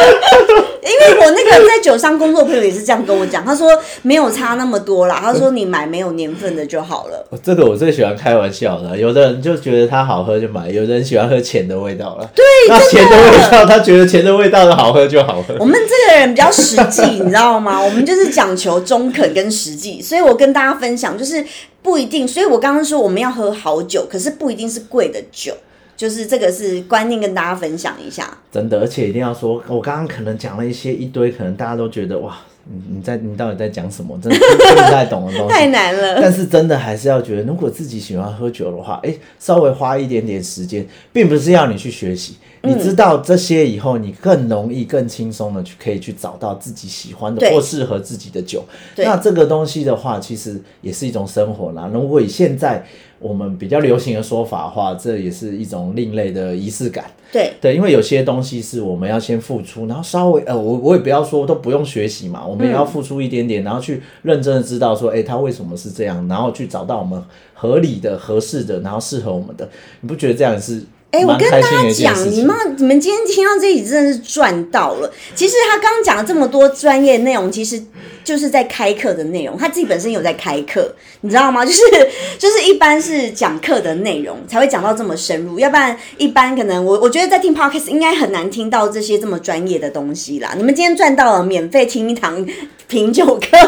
因为我那个在酒商工作朋友也是这样跟我讲，他说没有差那么多啦，他说你买没有年份的就好了。这个我最喜欢开玩笑的，有的人就觉得它好喝就买，有的人喜欢喝钱的味道了。对，那钱的味道，他觉得钱的味道的好喝就好喝。我们这个人比较实际，你知道吗？我们就是讲求中肯跟实际，所以我跟大家分享，就是不一定。所以我刚刚说我们要喝好酒，可是不一定是贵的酒，就是这个是观念跟大家分享一下。真的，而且一定要说，我刚刚可能讲了一些一堆，可能大家都觉得哇，你你在你到底在讲什么？真的 不太懂的东西。太难了。但是真的还是要觉得，如果自己喜欢喝酒的话，哎、稍微花一点点时间，并不是要你去学习。你知道这些以后，你更容易、更轻松的去可以去找到自己喜欢的或适合自己的酒。那这个东西的话，其实也是一种生活啦。如果以现在我们比较流行的说法的话，这也是一种另类的仪式感。对对，因为有些东西是我们要先付出，然后稍微呃，我我也不要说都不用学习嘛，我们也要付出一点点，然后去认真的知道说，哎，它为什么是这样，然后去找到我们合理的、合适的，然后适合我们的，你不觉得这样是哎、我跟大家讲，你们你们今天听到这里真的是赚到了。其实他刚刚讲了这么多专业内容，其实就是在开课的内容。他自己本身有在开课，你知道吗？就是就是一般是讲课的内容才会讲到这么深入，要不然一般可能我我觉得在听 podcast 应该很难听到这些这么专业的东西啦。你们今天赚到了免费听一堂品酒课，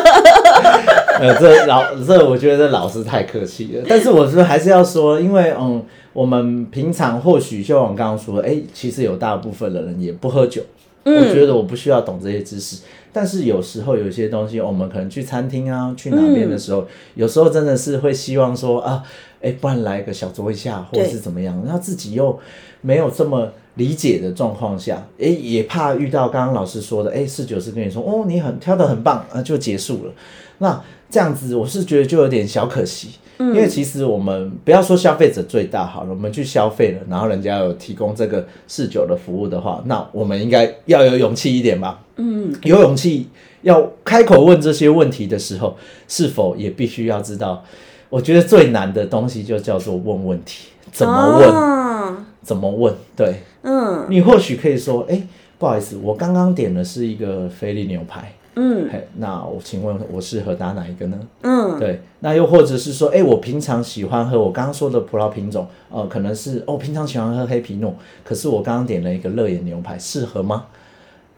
呃，这老这我觉得这老师太客气了，但是我是还是要说，因为嗯，我们平常或许就像我刚刚说，哎、其实有大部分的人也不喝酒，我觉得我不需要懂这些知识，但是有时候有一些东西，我们可能去餐厅啊，去哪边的时候，有时候真的是会希望说啊，哎、不然来个小酌一下，或者是怎么样，然后自己又没有这么。理解的状况下，哎，也怕遇到刚刚老师说的，哎，侍酒师跟你说，哦，你很挑的很棒，啊，就结束了。那这样子，我是觉得就有点小可惜，因为其实我们不要说消费者最大好了，我们去消费了，然后人家有提供这个侍酒的服务的话，那我们应该要有勇气一点吧。嗯，有勇气要开口问这些问题的时候，是否也必须要知道？我觉得最难的东西就叫做问问题，怎么问，哦、怎么问，对。嗯你或许可以说，哎、不好意思，我刚刚点的是一个菲力牛排，嗯嘿，那我请问我适合打哪一个呢？嗯，对，那又或者是说，哎、我平常喜欢喝我刚刚说的葡萄品种，呃，可能是哦，平常喜欢喝黑皮诺，可是我刚刚点了一个乐眼牛排，适合吗？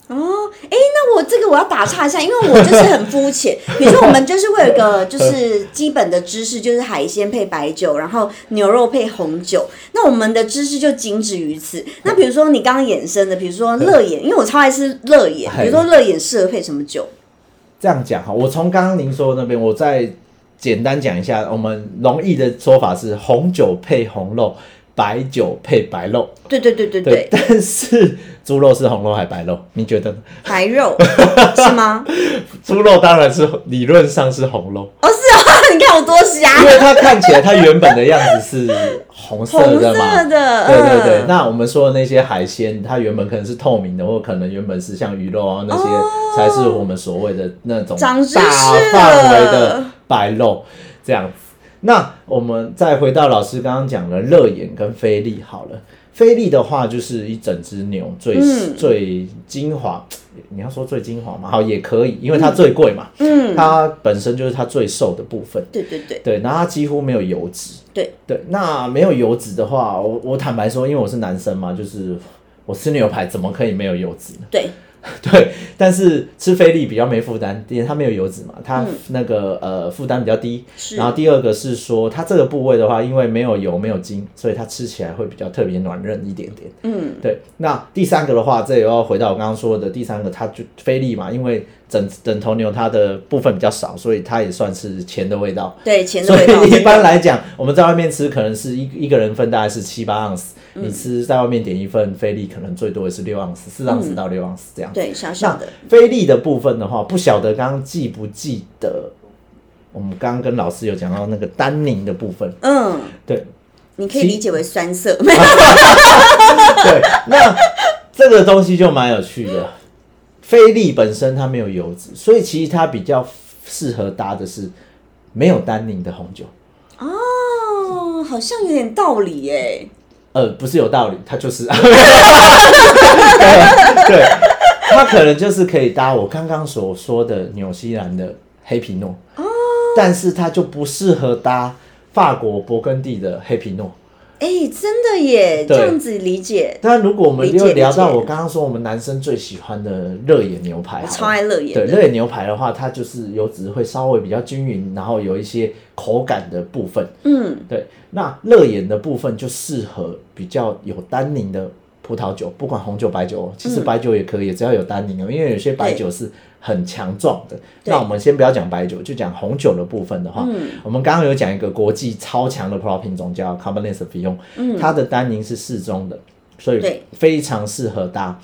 哦，哎，那我这个我要打岔一下，因为我就是很肤浅。比如说，我们就是会有一个就是基本的知识，就是海鲜配白酒，然后牛肉配红酒。那我们的知识就仅止于此。那比如说你刚刚衍生的，比如说乐眼，因为我超爱吃乐眼，比如说乐眼适合配什么酒？这样讲哈，我从刚刚您说的那边，我再简单讲一下，我们容易的说法是红酒配红肉，白酒配白肉，对对对对对，但是猪肉是红肉还白肉？你觉得呢？白肉 是吗？猪肉当然是理论上是红肉，哦，是啊，你看我多瞎因，为它看起来它原本的样子是红色的嘛。色的，对对对，嗯那我们说的那些海鲜，它原本可能是透明的，或可能原本是像鱼肉啊那些，哦才是我们所谓的那种大范围的白肉这样子。那我们再回到老师刚刚讲的热眼跟菲力好了，菲力的话就是一整只牛最、嗯。最精华，你要说最精华嘛，好也可以，因为它最贵嘛，嗯，它本身就是它最瘦的部分。对对对。对，然后它几乎没有油脂。对。对，那没有油脂的话，我我坦白说，因为我是男生嘛，就是我吃牛排怎么可以没有油脂呢？对，对，但是吃菲力比较没负担，因为它没有油脂嘛，它嗯那个、呃负担比较低。然后第二个是说，它这个部位的话，因为没有油没有筋，所以它吃起来会比较特别软嫩一点点。嗯，对，那第三个的话，这也要回到我刚刚说的第三个，它就菲力嘛，因为整整头牛它的部分比较少，所以它也算是钱的味道。对，钱的所味道，以一般来讲，我们在外面吃可能是一一个人份大概是七八盎司，嗯你吃在外面点一份菲力，可能最多也是六盎司，四盎司到六盎司这样。对，小小的，菲力的部分的话，不晓得刚刚记不记得，我们刚刚跟老师有讲到那个单宁的部分，嗯，对你可以理解为酸涩，对，那这个东西就蛮有趣的。菲力本身它没有油脂，所以其实它比较适合搭的是没有单宁的红酒。哦，好像有点道理耶。呃，不是有道理，它就是，对，对，它可能就是可以搭我刚刚所说的纽西兰的黑皮诺，哦，但是它就不适合搭法国勃艮第的黑皮诺。哎，真的耶，对。这样子理解，但如果我们又聊到我刚刚说我们男生最喜欢的热眼牛排，我超爱热眼对，的。热眼牛排的话，它就是油脂会稍微比较均匀，然后有一些口感的部分。嗯，对，那热眼的部分就适合比较有单宁的葡萄酒，不管红酒、白酒，其实白酒也可以，只要有单宁哦，因为有些白酒是很强壮的。那我们先不要讲白酒，就讲红酒的部分的话，我们刚刚有讲一个国际超强的葡萄品种叫 Cabernet Sauvignon，、它的单宁是适中的，所以对非常适合搭。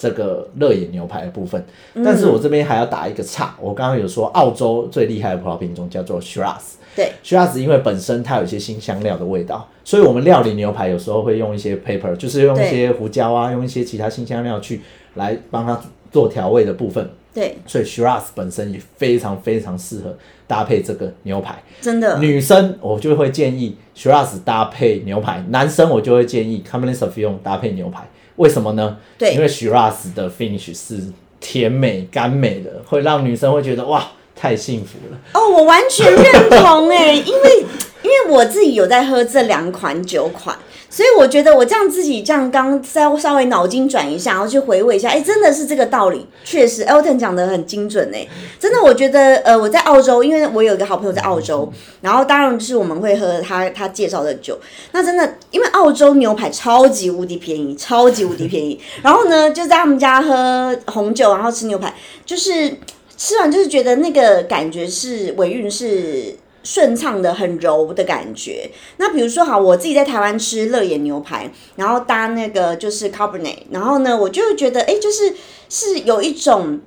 这个热眼牛排的部分，但是我这边还要打一个岔。我刚刚有说澳洲最厉害的葡萄品种叫做 Shiraz，对，Shiraz 因为本身它有一些新香料的味道，所以我们料理牛排有时候会用一些 pepper，就是用一些胡椒啊，用一些其他新香料去来帮它做调味的部分。对，所以 Shiraz 本身也非常非常适合搭配这个牛排。真的，女生我就会建议 Shiraz 搭配牛排，男生我就会建议 Cabernet Sauvignon 搭配牛排。为什么呢？对因为 Shiraz 的 finish 是甜美甘美的，会让女生会觉得哇，太幸福了。哦，我完全认同哎，因为因为我自己有在喝这两款酒款，所以我觉得我这样自己这样刚稍稍微脑筋转一下，然后去回味一下，哎，真的是这个道理，确实 Elton 讲的很精准哎，真的，我觉得呃我在澳洲，因为我有一个好朋友在澳洲，然后当然就是我们会喝他他介绍的酒，那真的因为澳洲牛排超级无敌便宜，超级无敌便宜，然后呢就在他们家喝红酒，然后吃牛排，就是。吃完就是觉得那个感觉是尾韵是顺畅的，很柔的感觉。那比如说好，我自己在台湾吃乐眼牛排，然后搭那个就是 Cabernet，然后呢，我就会觉得哎，就是是有一种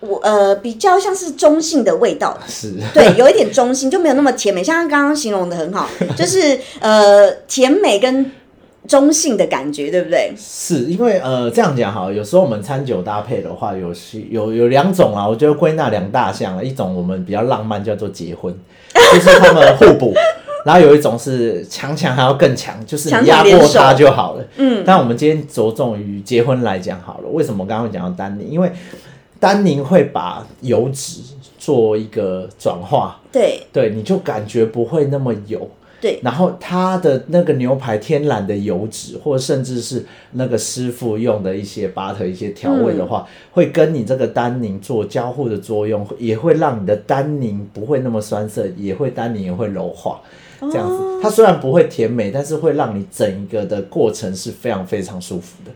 我呃比较像是中性的味道。是，对，有一点中性，就没有那么甜美，像他刚刚形容的很好，就是呃甜美跟中性的感觉，对不对？是因为呃这样讲哈，有时候我们餐酒搭配的话，有些有有两种啊，我觉得归纳两大项了。一种我们比较浪漫，叫做结婚，就是他们互补；然后有一种是强强还要更强，就是你压过他就好了。嗯，但我们今天着重于结婚来讲好了。为什么我刚刚会讲到丹宁？因为丹宁会把油脂做一个转化，对对，你就感觉不会那么油。对然后它的那个牛排天然的油脂，或甚至是那个师傅用的一些 butter 一些调味的话，会跟你这个单宁做交互的作用，也会让你的单宁不会那么酸涩，也会单宁也会柔化。这样子，它虽然不会甜美，但是会让你整个的过程是非常非常舒服的。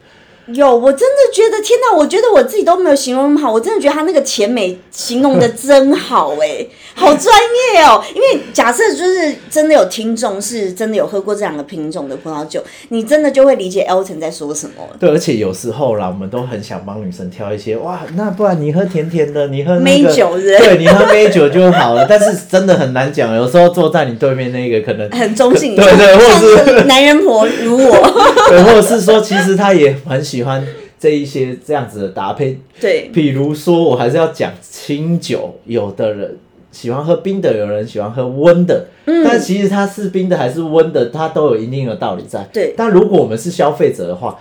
有，我真的觉得天哪！我觉得我自己都没有形容那么好，我真的觉得他那个甜美形容的真好哎，好专业哦。因为假设就是真的有听众是真的有喝过这两个品种的葡萄酒，你真的就会理解 Elton 在说什么。对，而且有时候啦，我们都很想帮女生挑一些哇，那不然你喝甜甜的，你喝美酒，对，你喝美酒就好了。但是真的很难讲，有时候坐在你对面那个可能很中性，对对，或者是男人婆如我，对，或者是说其实他也很喜欢。这一些这样子的搭配，对，比如说我还是要讲清酒，有的人喜欢喝冰的，有人喜欢喝温的，嗯，但其实它是冰的还是温的，它都有一定的道理在。对，但如果我们是消费者的话，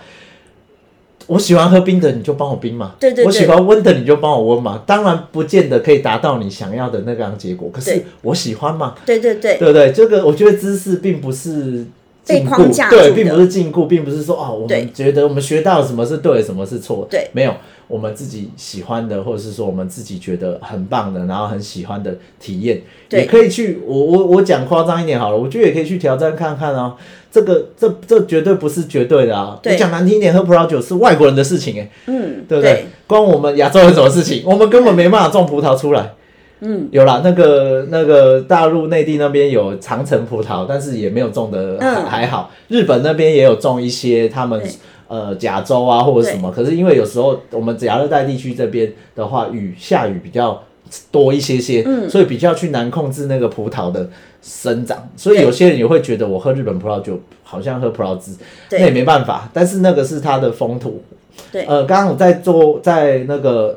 我喜欢喝冰的，你就帮我冰嘛，对对，我喜欢温的，你就帮我温嘛。当然不见得可以达到你想要的那个样结果，可是我喜欢嘛，对对对，对不对？这个我觉得知识并不是。被框架对，并不是禁锢，并不是说哦，我们觉得我们学到什么是对，什么是错。对，没有我们自己喜欢的，或者是说我们自己觉得很棒的，然后很喜欢的体验，也可以去。我我我讲夸张一点好了，我觉得也可以去挑战看看哦。这个这这绝对不是绝对的啊。你讲难听一点，喝葡萄酒是外国人的事情哎，嗯，对不对？关我们亚洲人什么事情？我们根本没办法种葡萄出来。嗯，有啦，那个那个大陆内地那边有长城葡萄，但是也没有种的还好。日本那边也有种一些，他们呃甲州啊或者什么，可是因为有时候我们亚热带地区这边的话，雨下雨比较多一些些，所以比较去难控制那个葡萄的生长，所以有些人也会觉得我喝日本葡萄酒好像喝葡萄汁，那也没办法，但是那个是它的风土。对，呃，刚刚我在做在那个。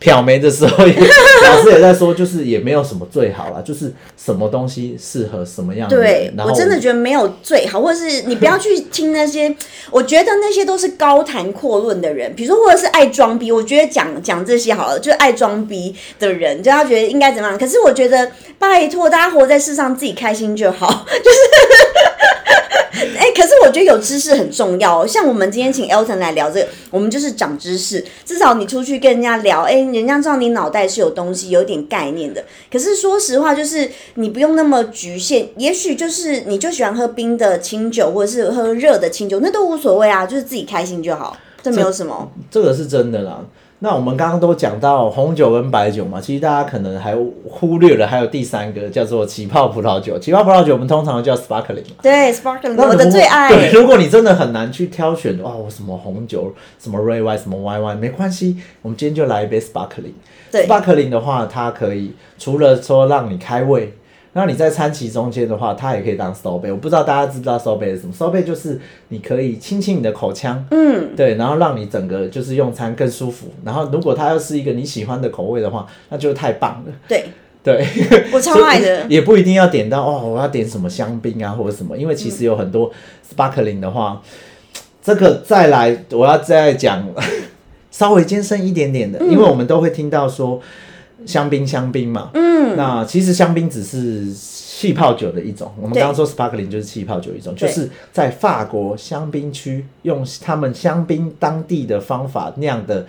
挑眉的时候也，老师也在说，就是也没有什么最好啦，就是什么东西适合什么样的人。对我真的觉得没有最好，或者是你不要去听那些，我觉得那些都是高谈阔论的人，比如说或者是爱装逼，我觉得讲讲这些好了，就是爱装逼的人，就他觉得应该怎么样。可是我觉得拜托大家活在世上，自己开心就好，就是。哎，可是我觉得有知识很重要。像我们今天请 Elton 来聊这个，我们就是长知识。至少你出去跟人家聊，哎，人家知道你脑袋是有东西、有点概念的。可是说实话，就是你不用那么局限。也许就是你就喜欢喝冰的清酒，或者是喝热的清酒，那都无所谓啊，就是自己开心就好，这没有什么。这个是真的啦。那我们刚刚都讲到红酒跟白酒嘛，其实大家可能还忽略了，还有第三个叫做起泡葡萄酒。起泡葡萄酒我们通常叫 sparkling。对，sparkling，我的最爱。对，如果你真的很难去挑选，哇，我什么红酒，什么 red wine，什么 white wine，没关系，我们今天就来一杯 sparkling。对，sparkling 的话，它可以除了说让你开胃。那你在餐期中间的话，它也可以当收杯。我不知道大家知不知道收杯是什么？收杯就是你可以清清你的口腔，嗯，对，然后让你整个就是用餐更舒服。然后如果它又是一个你喜欢的口味的话，那就太棒了。对对，我超爱的。也不一定要点到哦，我要点什么香槟啊或者什么，因为其实有很多 sparkling 的话，这个再来我要再讲 稍微艰深一点点的，因为我们都会听到说。香槟，香槟嘛，嗯，那其实香槟只是气泡酒的一种。我们刚刚说 sparkling 就是气泡酒一种，就是在法国香槟区用他们香槟当地的方法酿的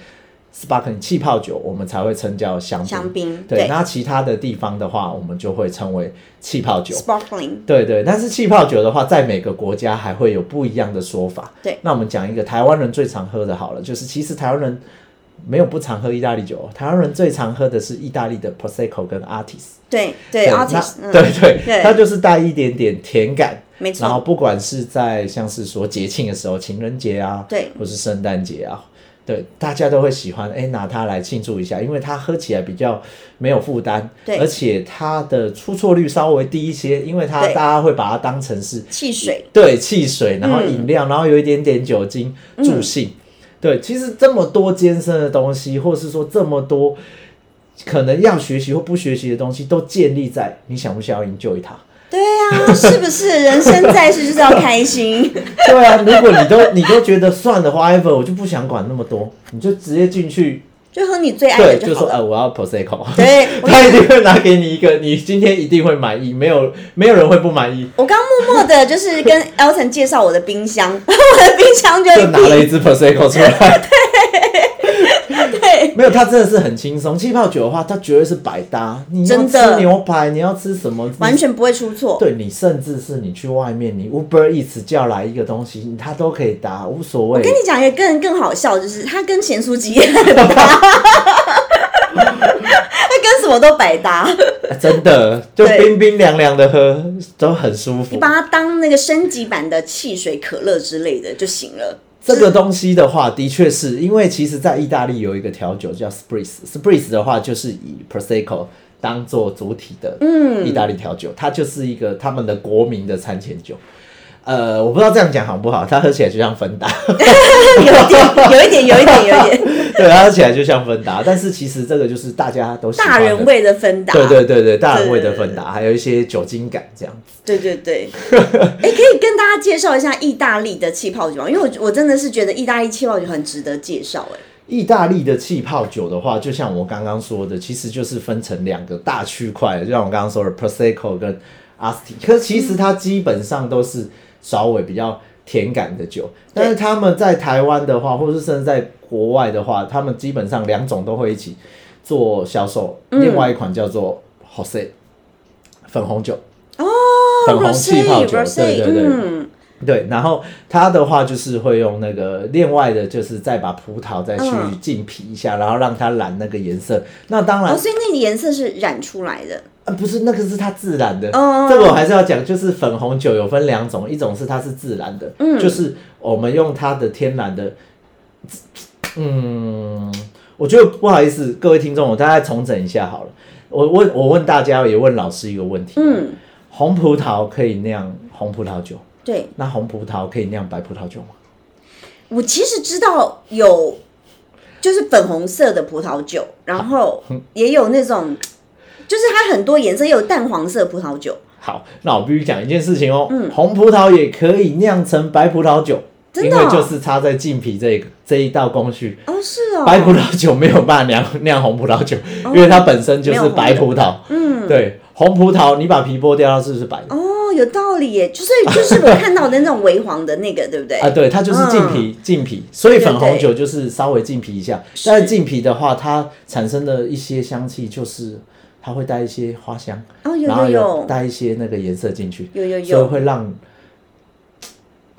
sparkling 气泡酒，我们才会称叫香槟。香槟，对。那其他的地方的话，我们就会称为气泡酒。sparkling，对对。但是气泡酒的话，在每个国家还会有不一样的说法。对。那我们讲一个台湾人最常喝的，好了，就是其实台湾人。没有不常喝意大利酒，台湾人最常喝的是意大利的 Prosecco 跟 Artis。对对，Artis，对对，它就是带一点点甜感，没错。然后不管是在像是说节庆的时候，情人节啊，对，或是圣诞节啊，对，大家都会喜欢哎拿它来庆祝一下，因为它喝起来比较没有负担，对，而且它的出错率稍微低一些，因为它大家会把它当成是汽水，对，汽水，然后饮料，然后有一点点酒精助兴。对，其实这么多艰深的东西，或是说这么多可能要学习或不学习的东西，都建立在你想不想要营救它。对啊，是不是？人生在世就是要开心。对啊，如果你都你都觉得算的话我就不想管那么多，你就直接进去。就喝你最爱的就说，呃，我要 Prosecco。对，他一定会拿给你一个，你今天一定会满意，没有 没有人会不满意。我刚默默的就是跟 Elton 介绍我的冰箱，我的冰箱就就拿了一支 Prosecco 出来。对，没有，它真的是很轻松。气泡酒的话，它绝对是百搭。你要真的吃牛排，你要吃什么？完全不会出错。对你，甚至是你去外面，你 Uber Eats 叫来一个东西，它都可以搭，无所谓我跟。你讲一个更更好笑，就是它跟咸酥鸡也很搭，它跟什么都百搭。真的，就冰冰凉凉的喝都很舒服你。把它当那个升级版的汽水、可乐之类的就行了。这个东西的话，的确是因为其实，在意大利有一个调酒叫 Spritz，Spritz 的话就是以 Prosecco 当做主体的，嗯，意大利调酒，它就是一个他们的国民的餐前酒。呃，我不知道这样讲好不好，它喝起来就像芬达，有一点，有一点，有一点，有一点对，它喝起来就像芬达，但是其实这个就是大家都喜欢大人，味的芬达。对对对对，大人味的芬达，还有一些酒精感这样子。对对对，哎、可以跟大家介绍一下意大利的气泡酒吗？因为我我真的是觉得意大利气泡酒很值得介绍。哎，意大利的气泡酒的话，就像我刚刚说的，其实就是分成两个大区块，就像我刚刚说的 Prosecco 跟 Asti。可是其实它基本上都是稍微比较甜感的酒，但是他们在台湾的话，或是甚至在国外的话，他们基本上两种都会一起做销售。另外一款叫做 Jose 粉红酒，哦，粉红气泡酒对对对。嗯，对，然后它的话就是会用那个另外的，就是再把葡萄再去嗯。浸皮一下，然后让它染那个颜色。那当然哦，，所以那个颜色是染出来的。呃，不是那个是它自然的。哦这个我还是要讲，就是粉红酒有分两种，一种是它是自然的，嗯。就是我们用它的天然的，嗯，我觉得不好意思，各位听众，我大概重整一下好了。我问，我问大家，也问老师一个问题：嗯，红葡萄可以酿红葡萄酒，对，那红葡萄可以酿白葡萄酒吗？我其实知道有就是粉红色的葡萄酒，然后也有那种就是它很多颜色，也有淡黄色葡萄酒。好，那我必须讲一件事情哦，嗯红葡萄也可以酿成白葡萄酒，真的哦因为就是插在浸皮这个这一道工序。哦，是哦，白葡萄酒没有办法酿酿红葡萄酒，因为它本身就是白葡萄。嗯，对，红葡萄你把皮剥掉，它是不是白的？哦，有道理耶，就是就是我看到的那种微黄的那个，对不对？啊，对，它就是浸皮，浸皮，所以粉红酒就是稍微浸皮一下。但是浸皮的话，它产生的一些香气就是它会带一些花香，哦，有然后有有有带一些那个颜色进去，有有所以，会让。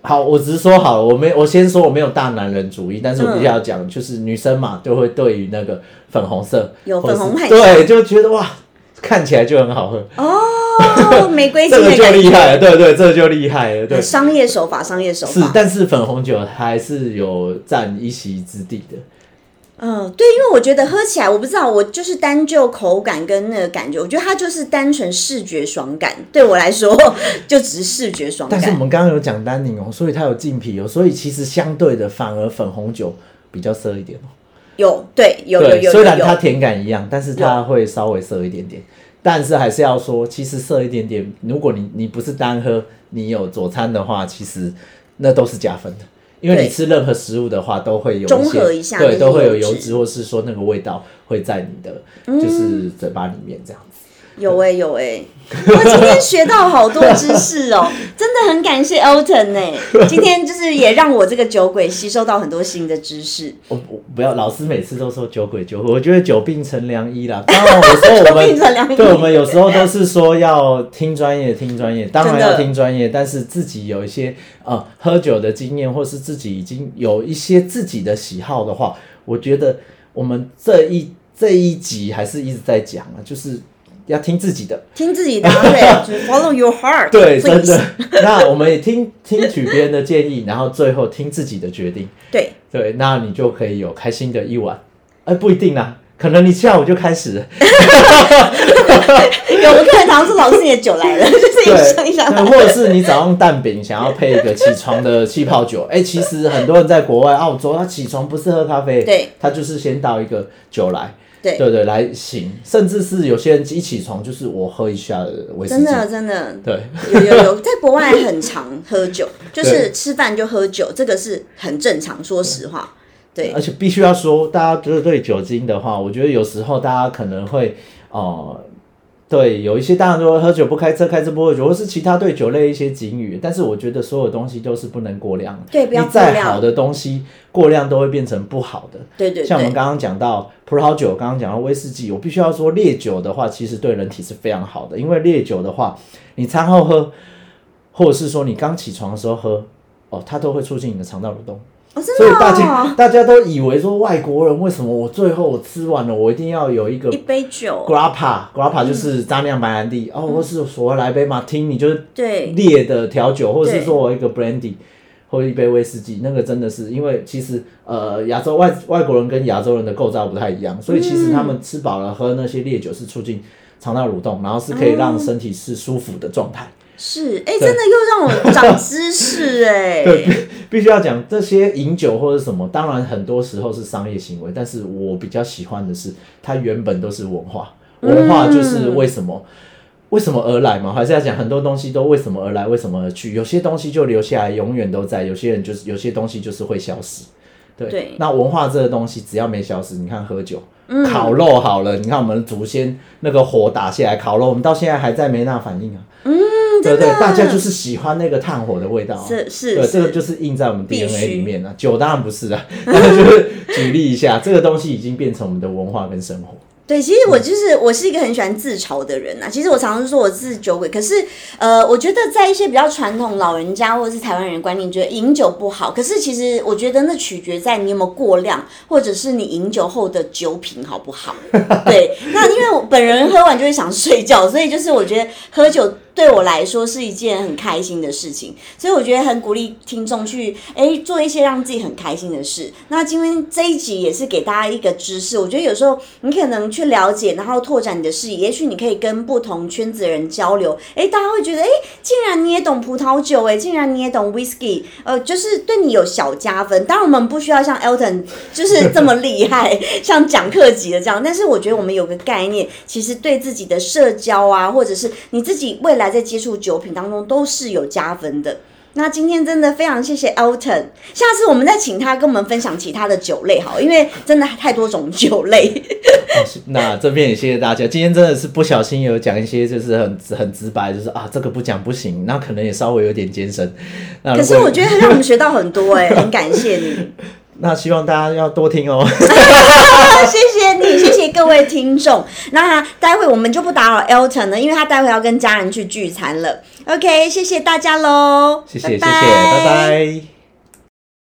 好，我只是说好了，我没我先说我没有大男人主义，但是我必须要讲，就是女生嘛，就会对于那个粉红色有粉红很对，就觉得哇，看起来就很好喝，哦，玫瑰这个就厉害了，对对，这个就厉害了，对，商业手法，商业手法，。是但是粉红酒还是有占一席之地的。嗯，对，因为我觉得喝起来，我不知道，我就是单就口感跟那个感觉，我觉得它就是单纯视觉爽感。对我来说，就只是视觉爽感但是我。们刚刚有讲单宁哦，所以它有浸皮哦，所以其实相对的，反而粉红酒比较涩一点哦。有，对，有有对，有有有，虽然它甜感一样，但是它会稍微涩一点点。但是还是要说，其实涩一点点，如果你你不是单喝，你有佐餐的话，其实那都是加分的。因为你吃任何食物的话，都会有中些和一下对，都会有油脂，或是说那个味道会在你的就是嘴巴里面这样子。有哎、有哎、我今天学到好多知识哦，真的很感谢 Elton 呢。今天就是也让我这个酒鬼吸收到很多新的知识。我我不要，老师每次都说酒鬼酒鬼，我觉得久病成良医啦。当然，有时候我久病成良医们对我们有时候都是说要听专业，听专业，当然要听专业，但是自己有一些呃喝酒的经验，或是自己已经有一些自己的喜好的话，我觉得我们这一这一集还是一直在讲啊，就是要听自己的。听自己的，对，就是 follow your heart，对，真的。那我们也听听取别人的建议，然后最后听自己的决定。对，对，那你就可以有开心的一晚。哎，不一定啦，可能你下午就开始了。有课堂是老师你的酒来了，就是对，一上一上对，或者是你早上蛋饼想要配一个起床的气泡酒。哎，其实很多人在国外澳洲，他起床不是喝咖啡，对，他就是先倒一个酒来，对对对，来醒。甚至是有些人一起床就是我喝一下威士忌，真的真的对。有有有，在国外很常喝酒，就是吃饭就喝酒，这个是很正常。说实话，对而且必须要说，大家就是对酒精的话，我觉得有时候大家可能会呃对，有一些当然说喝酒不开车，开车不喝酒，或是其他对酒类一些警语。但是我觉得所有东西都是不能过量的。对不要你再过量好的东西过量都会变成不好的。对对对，像我们刚刚讲到葡萄酒，刚刚讲到威士忌，我必须要说烈酒的话，其实对人体是非常好的，因为烈酒的话，你餐后喝，或者是说你刚起床的时候喝，哦，它都会促进你的肠道蠕动。哦，真所以、大家哦，大家都以为说外国人为什么我最后我吃完了，我一定要有一个一杯酒，grappa，grappa 就是渣酿白兰地、哦，或是我来杯马听你就是对。烈的调酒，或者是说我一个 brandy 或一杯威士忌，那个真的是因为其实呃亚洲外外国人跟亚洲人的构造不太一样，所以其实他们吃饱了喝那些烈酒是促进肠道蠕动，然后是可以让身体是舒服的状态。是，哎、真的又让我长知识哎、对，必须要讲这些饮酒或者什么，当然很多时候是商业行为，但是我比较喜欢的是它原本都是文化，文化就是为什么。为什么而来嘛？还是要讲很多东西都为什么而来，为什么而去？有些东西就留下来，永远都在；有些人就是有些东西就是会消失。对，对那文化这个东西只要没消失，你看喝酒、嗯烤肉好了，你看我们祖先那个火打下来烤肉，我们到现在还在没那反应啊。嗯，对不对，大家就是喜欢那个炭火的味道、啊。是是对，这个就是印在我们 DNA 须里面啊。酒当然不是啊，但是就是举例一下，这个东西已经变成我们的文化跟生活。对，其实我就是我是一个很喜欢自嘲的人啊。其实我常常说我是酒鬼，可是呃，我觉得在一些比较传统老人家或者是台湾人的观念，觉得饮酒不好。可是其实我觉得那取决在你有没有过量，或者是你饮酒后的酒品好不好。对，那因为我本人喝完就会想睡觉，所以就是我觉得喝酒对我来说是一件很开心的事情，所以我觉得很鼓励听众去哎做一些让自己很开心的事。那今天这一集也是给大家一个知识，我觉得有时候你可能去了解，然后拓展你的视野，也许你可以跟不同圈子的人交流，哎，大家会觉得哎，竟然你也懂葡萄酒，哎，竟然你也懂 whisky，呃，就是对你有小加分。当然我们不需要像 Elton 就是这么厉害，像讲课级的这样，但是我觉得我们有个概念，其实对自己的社交啊，或者是你自己未来在接触酒品当中都是有加分的。那今天真的非常谢谢 Elton，下次我们再请他跟我们分享其他的酒类好，因为真的太多种酒类。那这边也谢谢大家，今天真的是不小心有讲一些就是很很直白，就是啊这个不讲不行，那可能也稍微有点艰深。可是我觉得让我们学到很多哎、很感谢你，那希望大家要多听哦。谢谢你，谢谢各位听众。那待会我们就不打扰 Elton 了，因为他待会要跟家人去聚餐了。OK，谢谢大家喽，谢谢谢谢，拜拜拜